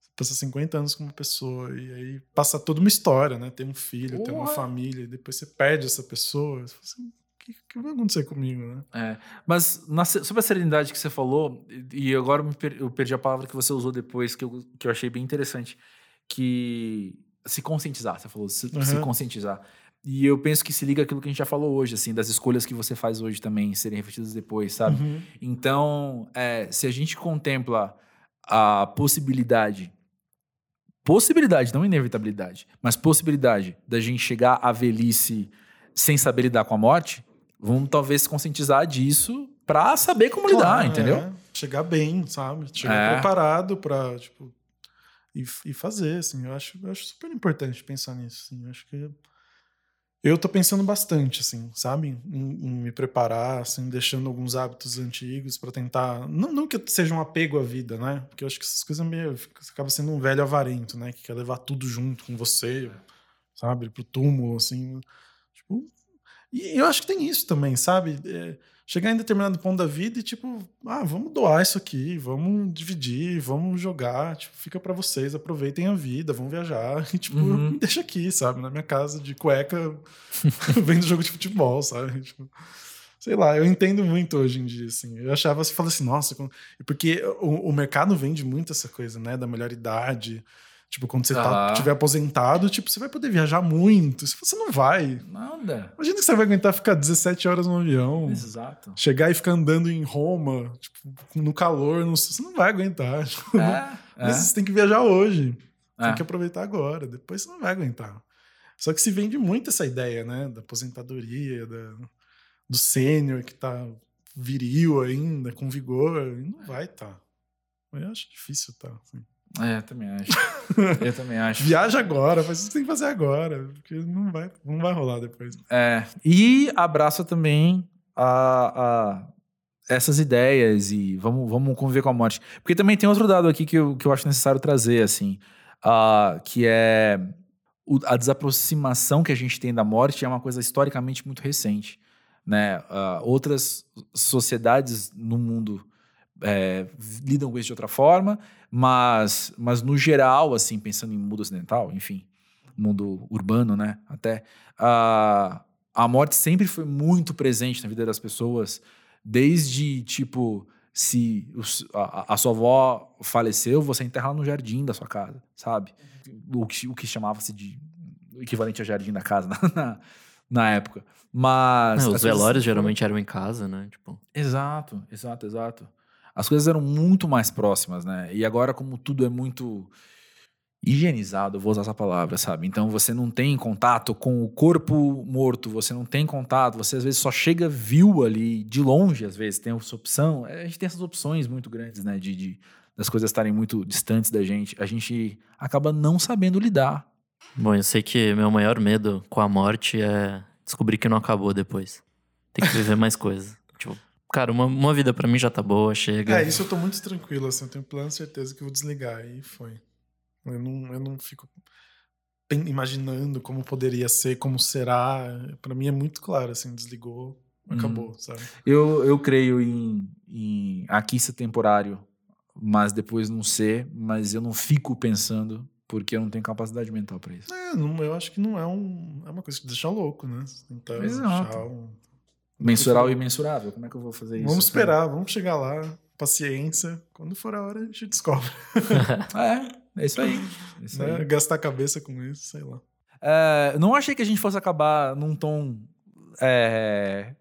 você passa 50 anos com uma pessoa e aí passa toda uma história, né? Tem um filho, tem uma Porra! família, e depois você perde essa pessoa. Você fala assim, o que, que vai acontecer comigo, né? É, mas na se- sobre a serenidade que você falou, e agora eu, eu perdi a palavra que você usou depois, que eu, que eu achei bem interessante, que se conscientizar, você falou, se, se Uhum. conscientizar. E eu penso que se liga aquilo que a gente já falou hoje, assim, das escolhas que você faz hoje também serem refletidas depois, sabe? Uhum. Então, é, se a gente contempla a possibilidade, possibilidade, não inevitabilidade, mas possibilidade da gente chegar à velhice sem saber lidar com a morte, vamos talvez se conscientizar disso pra saber como lidar, Claro, entendeu? é. chegar bem, sabe? Chegar É. preparado pra, tipo, e, e fazer, assim. Eu acho, eu acho super importante pensar nisso, assim. Eu acho que eu tô pensando bastante, assim, sabe? Em, em me preparar, assim, deixando alguns hábitos antigos pra tentar. Não, não que seja um apego à vida, né? Porque eu acho que essas coisas meio. Você acaba sendo um velho avarento, né? Que quer levar tudo junto com você, sabe? Pro túmulo, assim. Tipo. E eu acho que tem isso também, sabe? É, chegar em determinado ponto da vida e, tipo, ah, vamos doar isso aqui, vamos dividir, vamos jogar, tipo, fica pra vocês, aproveitem a vida, vão viajar, <laughs> e, tipo, Uhum. me deixa aqui, sabe? Na minha casa de cueca, <laughs> vendo jogo de futebol, sabe? Tipo, sei lá, eu entendo muito hoje em dia, assim. Eu achava, você fala assim, nossa, porque o, o mercado vende muito essa coisa, né, da melhor idade. Tipo, quando você tá, Ah. tiver aposentado, tipo, você vai poder viajar muito. Se você não vai, Nada. Imagina que você vai aguentar ficar 17 horas no avião. Exato. Chegar e ficar andando em Roma, tipo, no calor, no- você não vai aguentar. <laughs> É, Mas é. você tem que viajar hoje. É. Tem que aproveitar agora. Depois você não vai aguentar. Só que se vende muito essa ideia, né? Da aposentadoria, da- do sênior que tá viril ainda, com vigor. E não vai estar. Eu acho difícil tá. assim. É, também acho. <laughs> Eu também acho. Viaja agora, faz o que você tem que fazer agora. Porque não vai, não vai rolar depois. É, e abraça também a, a essas ideias e vamos, vamos conviver com a morte. Porque também tem outro dado aqui que eu, que eu acho necessário trazer, assim, ah, que é o- a desaproximação que a gente tem da morte é uma coisa historicamente muito recente. né? Uh, outras sociedades no mundo é, lidam com isso de outra forma, mas, mas no geral, assim, pensando em mundo ocidental, enfim, mundo urbano, né? Até a, a morte sempre foi muito presente na vida das pessoas, desde tipo se a, a, sua avó faleceu, você enterra no jardim da sua casa, sabe? O que, o que chamava-se de equivalente ao jardim da casa <laughs> na, na, na época. Mas. Não, os velórios geralmente eram em casa, né? Tipo... Exato, exato, exato. As coisas eram muito mais próximas, né? E agora, como tudo é muito higienizado, vou usar essa palavra, sabe? Então você não tem contato com o corpo morto, você não tem contato, você às vezes só chega, viu ali de longe, às vezes tem essa opção. É, a gente tem essas opções muito grandes, né? De, de das coisas estarem muito distantes da gente. A gente acaba não sabendo lidar. Bom, eu sei que meu maior medo com a morte é descobrir que não acabou depois. Tem que viver mais coisas. Tipo, cara, uma, uma vida para mim já tá boa, chega. É, isso eu tô muito tranquilo, assim, eu tenho plena certeza que eu vou desligar. E foi. Eu não, eu não fico imaginando como poderia ser, como será. Para mim é muito claro, assim, desligou, acabou, hum. sabe? Eu, eu creio em, em aqui ser temporário, mas depois não ser, mas eu não fico pensando porque eu não tenho capacidade mental para isso. É, não, eu acho que não é um. É uma coisa que deixa louco, né? Então, Exato. Um, Mensural e imensurável. Como é que eu vou fazer isso? Vamos esperar, vamos chegar lá. Paciência. Quando for a hora, a gente descobre. <laughs> é, é isso aí. É isso né? aí. Gastar cabeça com isso, sei lá. É, não achei que a gente fosse acabar num tom. É,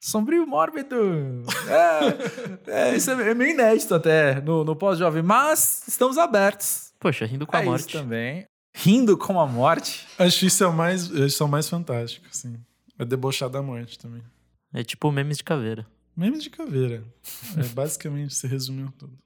sombrio mórbido. É, é, isso é meio inédito até no, no pós-jovem, mas estamos abertos. Poxa, rindo com a é morte. Isso também. Rindo com a morte. Acho que isso é o mais, isso é o mais fantástico, assim. É debochar da morte também. É tipo memes de caveira. Memes de caveira. É, basicamente, você resumiu tudo.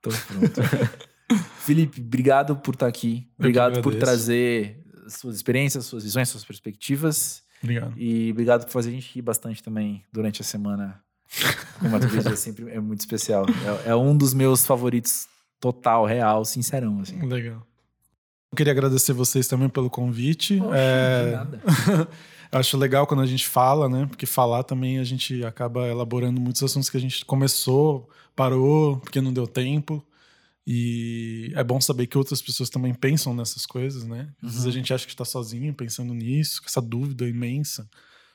Tô pronto. <laughs> Felipe, obrigado por estar aqui. Obrigado por trazer suas experiências, suas visões, suas perspectivas. Obrigado. E obrigado por fazer a gente rir bastante também durante a semana. Como a é sempre é muito especial. É, é, um dos meus favoritos total, real, sincerão. Assim. Legal. Eu queria agradecer vocês também pelo convite. Poxa, é... <laughs> acho legal quando a gente fala, né? Porque falar também a gente acaba elaborando muitos assuntos que a gente começou, parou, porque não deu tempo. E é bom saber que outras pessoas também pensam nessas coisas, né? Às vezes a uhum. gente acha que está sozinho pensando nisso, com essa dúvida imensa,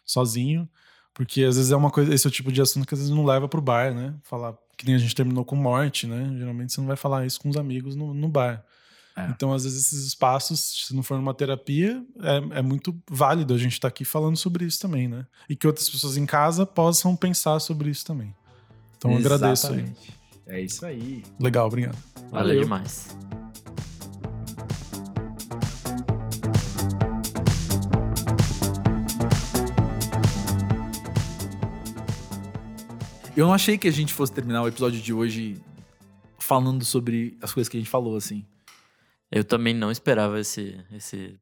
sozinho. Porque às vezes é uma coisa, esse é o tipo de assunto que às vezes não leva pro bar, né? Falar que nem a gente terminou com morte, né? Geralmente você não vai falar isso com os amigos no, no bar. É. Então, às vezes, esses espaços, se não for numa terapia, é, é muito válido a gente estar tá aqui falando sobre isso também, né? E que outras pessoas em casa possam pensar sobre isso também. Então, Exatamente. agradeço aí. É isso aí. Legal, obrigado. Valeu, Valeu demais. Eu não achei que a gente fosse terminar o episódio de hoje falando sobre as coisas que a gente falou, assim. Eu também não esperava esse, esse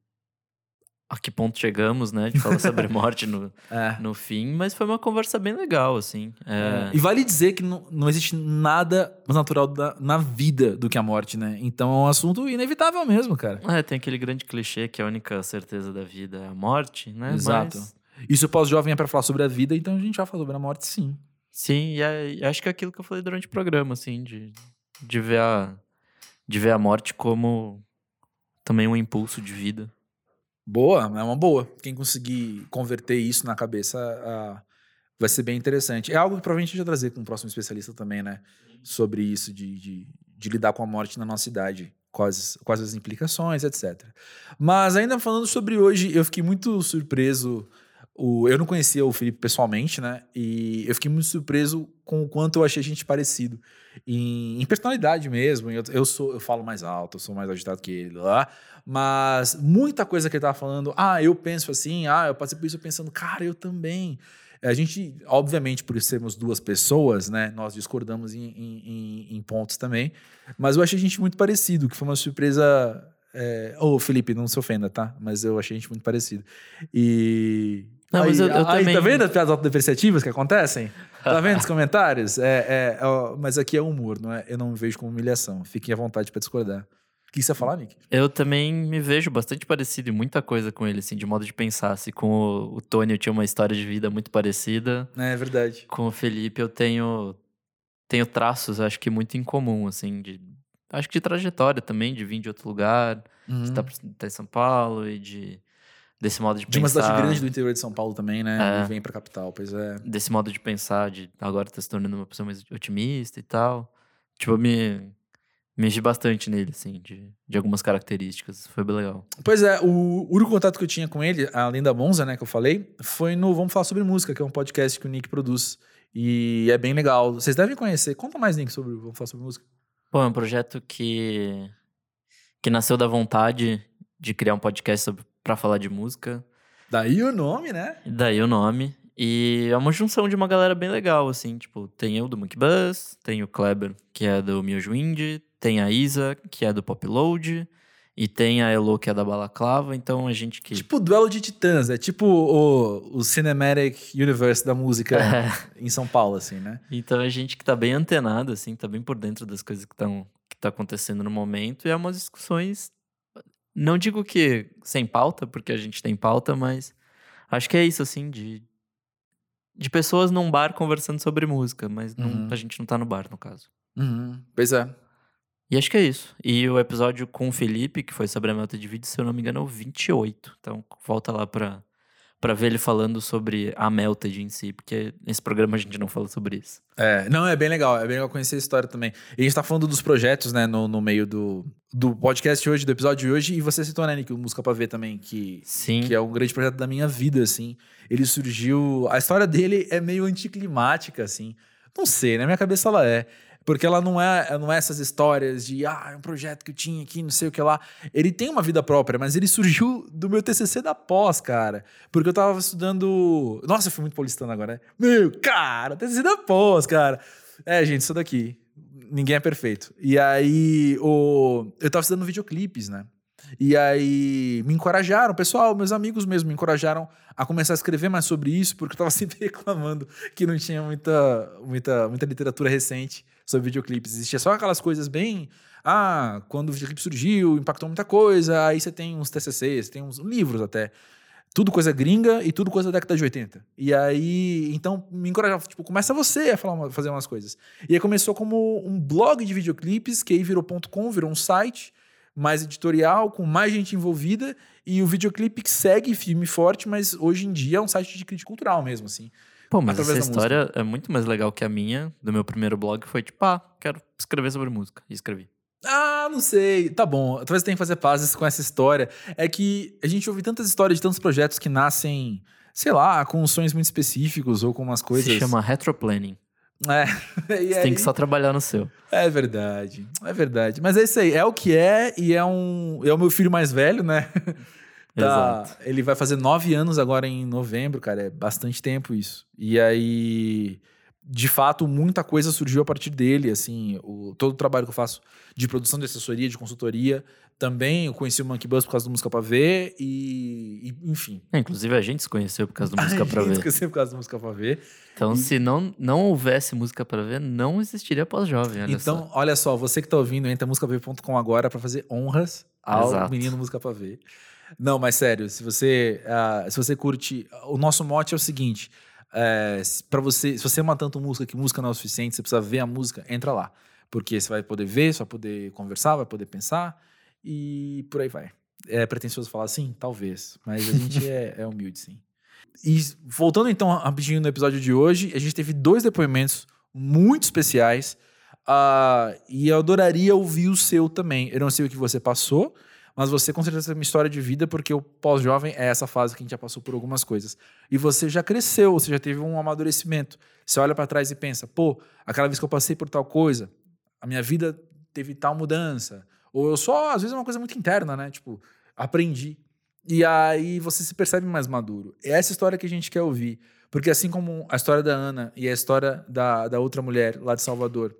a que ponto chegamos, né? De falar sobre <laughs> morte no, é. no fim, mas foi uma conversa bem legal, assim. É... E vale dizer que não, não existe nada mais natural da, na vida do que a morte, né? Então é um assunto inevitável mesmo, cara. É, tem aquele grande clichê que a única certeza da vida é a morte, né? Exato. Mas... Isso pós-jovem é pra falar sobre a vida, então a gente vai falar sobre a morte, sim. Sim, e é, acho que é aquilo que eu falei durante o programa, assim, de, de ver a de ver a morte como também um impulso de vida. Boa, é uma boa. Quem conseguir converter isso na cabeça vai ser bem interessante. É algo que provavelmente a gente vai trazer com um próximo especialista também, né? Sobre isso, de, de, de lidar com a morte na nossa idade, quais, quais as implicações, etc. Mas ainda falando sobre hoje, eu fiquei muito surpreso. O, eu não conhecia o Felipe pessoalmente, né? E eu fiquei muito surpreso com o quanto eu achei a gente parecido em, em personalidade mesmo. Eu, eu, sou, eu falo mais alto, eu sou mais agitado que ele lá. Mas muita coisa que ele tava falando, ah, eu penso assim, ah, eu passei por isso pensando, cara, eu também. A gente, obviamente, por sermos duas pessoas, né, nós discordamos em, em, em pontos também, mas eu achei a gente muito parecido, que foi uma surpresa. É... Ô, oh, Felipe, não se ofenda, tá? Mas eu achei a gente muito parecido. E não, aí, mas eu, eu aí, também... Tá vendo as piadas autodepreciativas que acontecem? Tá vendo os <laughs> comentários? É, é, ó, mas aqui é humor, não é? Eu não me vejo como humilhação. Fiquem à vontade para discordar. O que você ia falar, Nick? Eu também me vejo bastante parecido em muita coisa com ele, assim, de modo de pensar. Se com o, o Tony eu tinha uma história de vida muito parecida. É verdade. Com o Felipe eu tenho tenho traços, acho que muito em comum, assim, de acho que de trajetória também, de vir de outro lugar, Uhum. de estar tá em São Paulo e de desse modo de, De uma pensar. cidade grande do interior de São Paulo também, né? É. E vem pra capital, pois é. desse modo de pensar, de agora tá se tornando uma pessoa mais otimista e tal. Tipo, me mexi bastante nele, assim, de, de algumas características. Foi bem legal. Pois é, o único contato que eu tinha com ele, além da Monza, né, que eu falei, foi no Vamos Falar Sobre Música, que é um podcast que o Nick produz. E é bem legal. Vocês devem conhecer. Conta mais, Nick, sobre o Vamos Falar Sobre Música. Bom, é um projeto que, que nasceu da vontade de criar um podcast sobre, pra falar de música. Daí o nome, né? Daí o nome. E é uma junção de uma galera bem legal, assim. Tipo, tem eu do Monkey Buzz, tem o Kleber, que é do Miojo Indie, tem a Isa, que é do Pop Load, e tem a Elo, que é da Balaclava. Então a gente que. Tipo duelo de titãs, é tipo o, o Cinematic Universe da música <laughs> É. em São Paulo, assim, né? Então a gente que tá bem antenado, assim, tá bem por dentro das coisas que estão que tá acontecendo no momento. E é umas discussões. Não digo que sem pauta, porque a gente tem pauta, mas acho que é isso, assim, de. De pessoas num bar conversando sobre música, mas não- Uhum. a gente não tá no bar, no caso. Uhum. Pois é. E acho que é isso. E o episódio com o Felipe, que foi sobre a melta de vídeo, se eu não me engano, é o 28. Então volta lá pra, pra ver ele falando sobre a Melted em si, porque nesse programa a gente não fala sobre isso. É, não, é bem legal, é bem legal conhecer a história também. E a gente tá falando dos projetos, né, no, no meio do, do podcast hoje, do episódio de hoje, e você citou, né, Nick, o Música Pra Ver também, que, Sim. que é um grande projeto da minha vida, assim. Ele surgiu. A história dele é meio anticlimática, assim. Não sei, na minha cabeça ela é. Porque ela não é, não é essas histórias de, ah, é um projeto que eu tinha aqui, não sei o que lá. Ele tem uma vida própria, mas ele surgiu do meu TCC da pós, cara. Porque eu tava estudando. Nossa, eu fui muito paulistano agora, né? Meu, cara, TCC da pós, cara. É, gente, isso daqui. Ninguém é perfeito. E aí, o... eu tava estudando videoclipes, né? E aí me encorajaram, pessoal, meus amigos mesmo me encorajaram a começar a escrever mais sobre isso, porque eu tava <laughs> sempre reclamando que não tinha muita, muita, muita literatura recente sobre videoclipes. Existia só aquelas coisas bem. Ah, quando o videoclipe surgiu, impactou muita coisa, aí você tem uns TCCs, tem uns livros até. Tudo coisa gringa e tudo coisa da década de 80. E aí, então, me encorajava, tipo, começa você a falar fazer umas coisas. E aí começou como um blog de videoclipes, que aí virou .com, virou um site mais editorial, com mais gente envolvida, e o videoclipe segue filme forte, mas hoje em dia é um site de crítica cultural mesmo, assim. Pô, mas essa história é muito mais legal que a minha, do meu primeiro blog, foi tipo, ah, quero escrever sobre música. E escrevi. Ah, não sei. Tá bom. Talvez tenha que fazer pazes com essa história. É que a gente ouve tantas histórias de tantos projetos que nascem, sei lá, com sonhos muito específicos ou com umas coisas. Se chama retroplanning. É. <laughs> Você tem aí- que só trabalhar no seu. É verdade. É verdade. Mas é isso aí. É o que é e é um. É o meu filho mais velho, né? Tá, Exato. ele vai fazer nove anos agora em novembro, cara. É bastante tempo isso. E aí, de fato, muita coisa surgiu a partir dele. Assim, o, todo o trabalho que eu faço de produção de assessoria, de consultoria, também eu conheci o Monkey Bus por causa do Música Pra Ver e, e, enfim. É, inclusive a gente se conheceu por causa do <laughs> Música Pra A gente Ver. esqueceu por causa do Música Pra Ver. Então, se não, não houvesse Música Pra Ver, não existiria pós-jovem, então, só. olha só, você que tá ouvindo, entra musicapavê.com agora para fazer honras ao Exato. menino Música Pra Ver. Não, mas sério, se você, ah, se você curte. O nosso mote é o seguinte: é, para você, se você ama tanto música que música não é o suficiente, você precisa ver a música, entra lá. Porque você vai poder ver, você vai poder conversar, vai poder pensar e por aí vai. É pretensioso falar assim? Talvez. Mas a gente é, é humilde, sim. E voltando então rapidinho no episódio de hoje, a gente teve dois depoimentos muito especiais. ah, e eu adoraria ouvir o seu também. Eu não sei o que você passou, mas você com certeza tem uma história de vida, porque o pós-jovem é essa fase que a gente já passou por algumas coisas. E você já cresceu, você já teve um amadurecimento. Você olha para trás e pensa, pô, aquela vez que eu passei por tal coisa, a minha vida teve tal mudança. Ou eu só, às vezes é uma coisa muito interna, né? Tipo, aprendi. E aí você se percebe mais maduro. É essa história que a gente quer ouvir. Porque assim como a história da Ana e a história da, da outra mulher lá de Salvador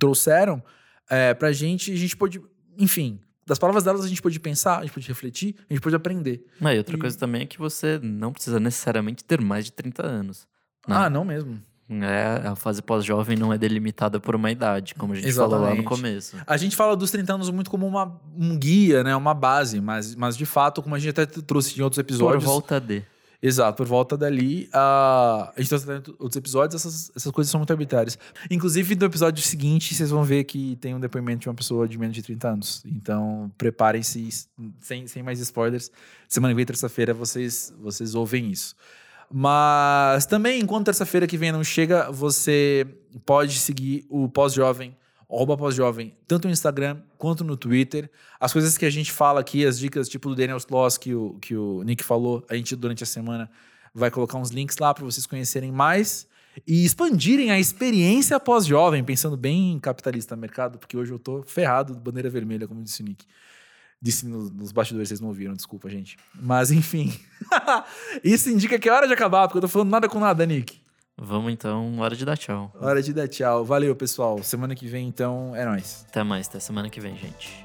trouxeram é, pra gente, a gente pôde, enfim, das palavras delas a gente pôde pensar, a gente pôde refletir, a gente pôde aprender. Ah, e outra E- coisa também é que você não precisa necessariamente ter mais de 30 anos. né? Ah, não mesmo. É, a fase pós-jovem não é delimitada por uma idade, como a gente falou lá no Exatamente. começo. A gente fala dos 30 anos muito como uma, um guia, né? Uma base, mas, mas de fato, como a gente até trouxe em outros Por episódios. volta de. Exato, por volta dali, a, a gente tá trazendo outros episódios, essas, essas coisas são muito arbitrárias. Inclusive, no episódio seguinte, vocês vão ver que tem um depoimento de uma pessoa de menos de 30 anos. Então, preparem-se, sem, sem mais spoilers. Semana que vem, terça-feira, vocês, vocês ouvem isso. Mas também, enquanto terça-feira que vem não chega, você pode seguir o Pós-Jovem, arroba Pós-Jovem, tanto no Instagram quanto no Twitter. As coisas que a gente fala aqui, as dicas tipo do Daniel Sloss que o, que o Nick falou, a gente durante a semana vai colocar uns links lá para vocês conhecerem mais e expandirem a experiência pós-jovem, pensando bem em capitalista mercado, porque hoje eu tô ferrado, bandeira vermelha, como disse o Nick. Disse no- nos bastidores, vocês não ouviram, desculpa, gente. Mas enfim. <laughs> Isso indica que é hora de acabar, porque eu tô falando nada com nada, Nick. Vamos então, hora de dar tchau. Hora de dar tchau. Valeu, pessoal. Semana que vem, então, é nóis. Até mais, até semana que vem, gente.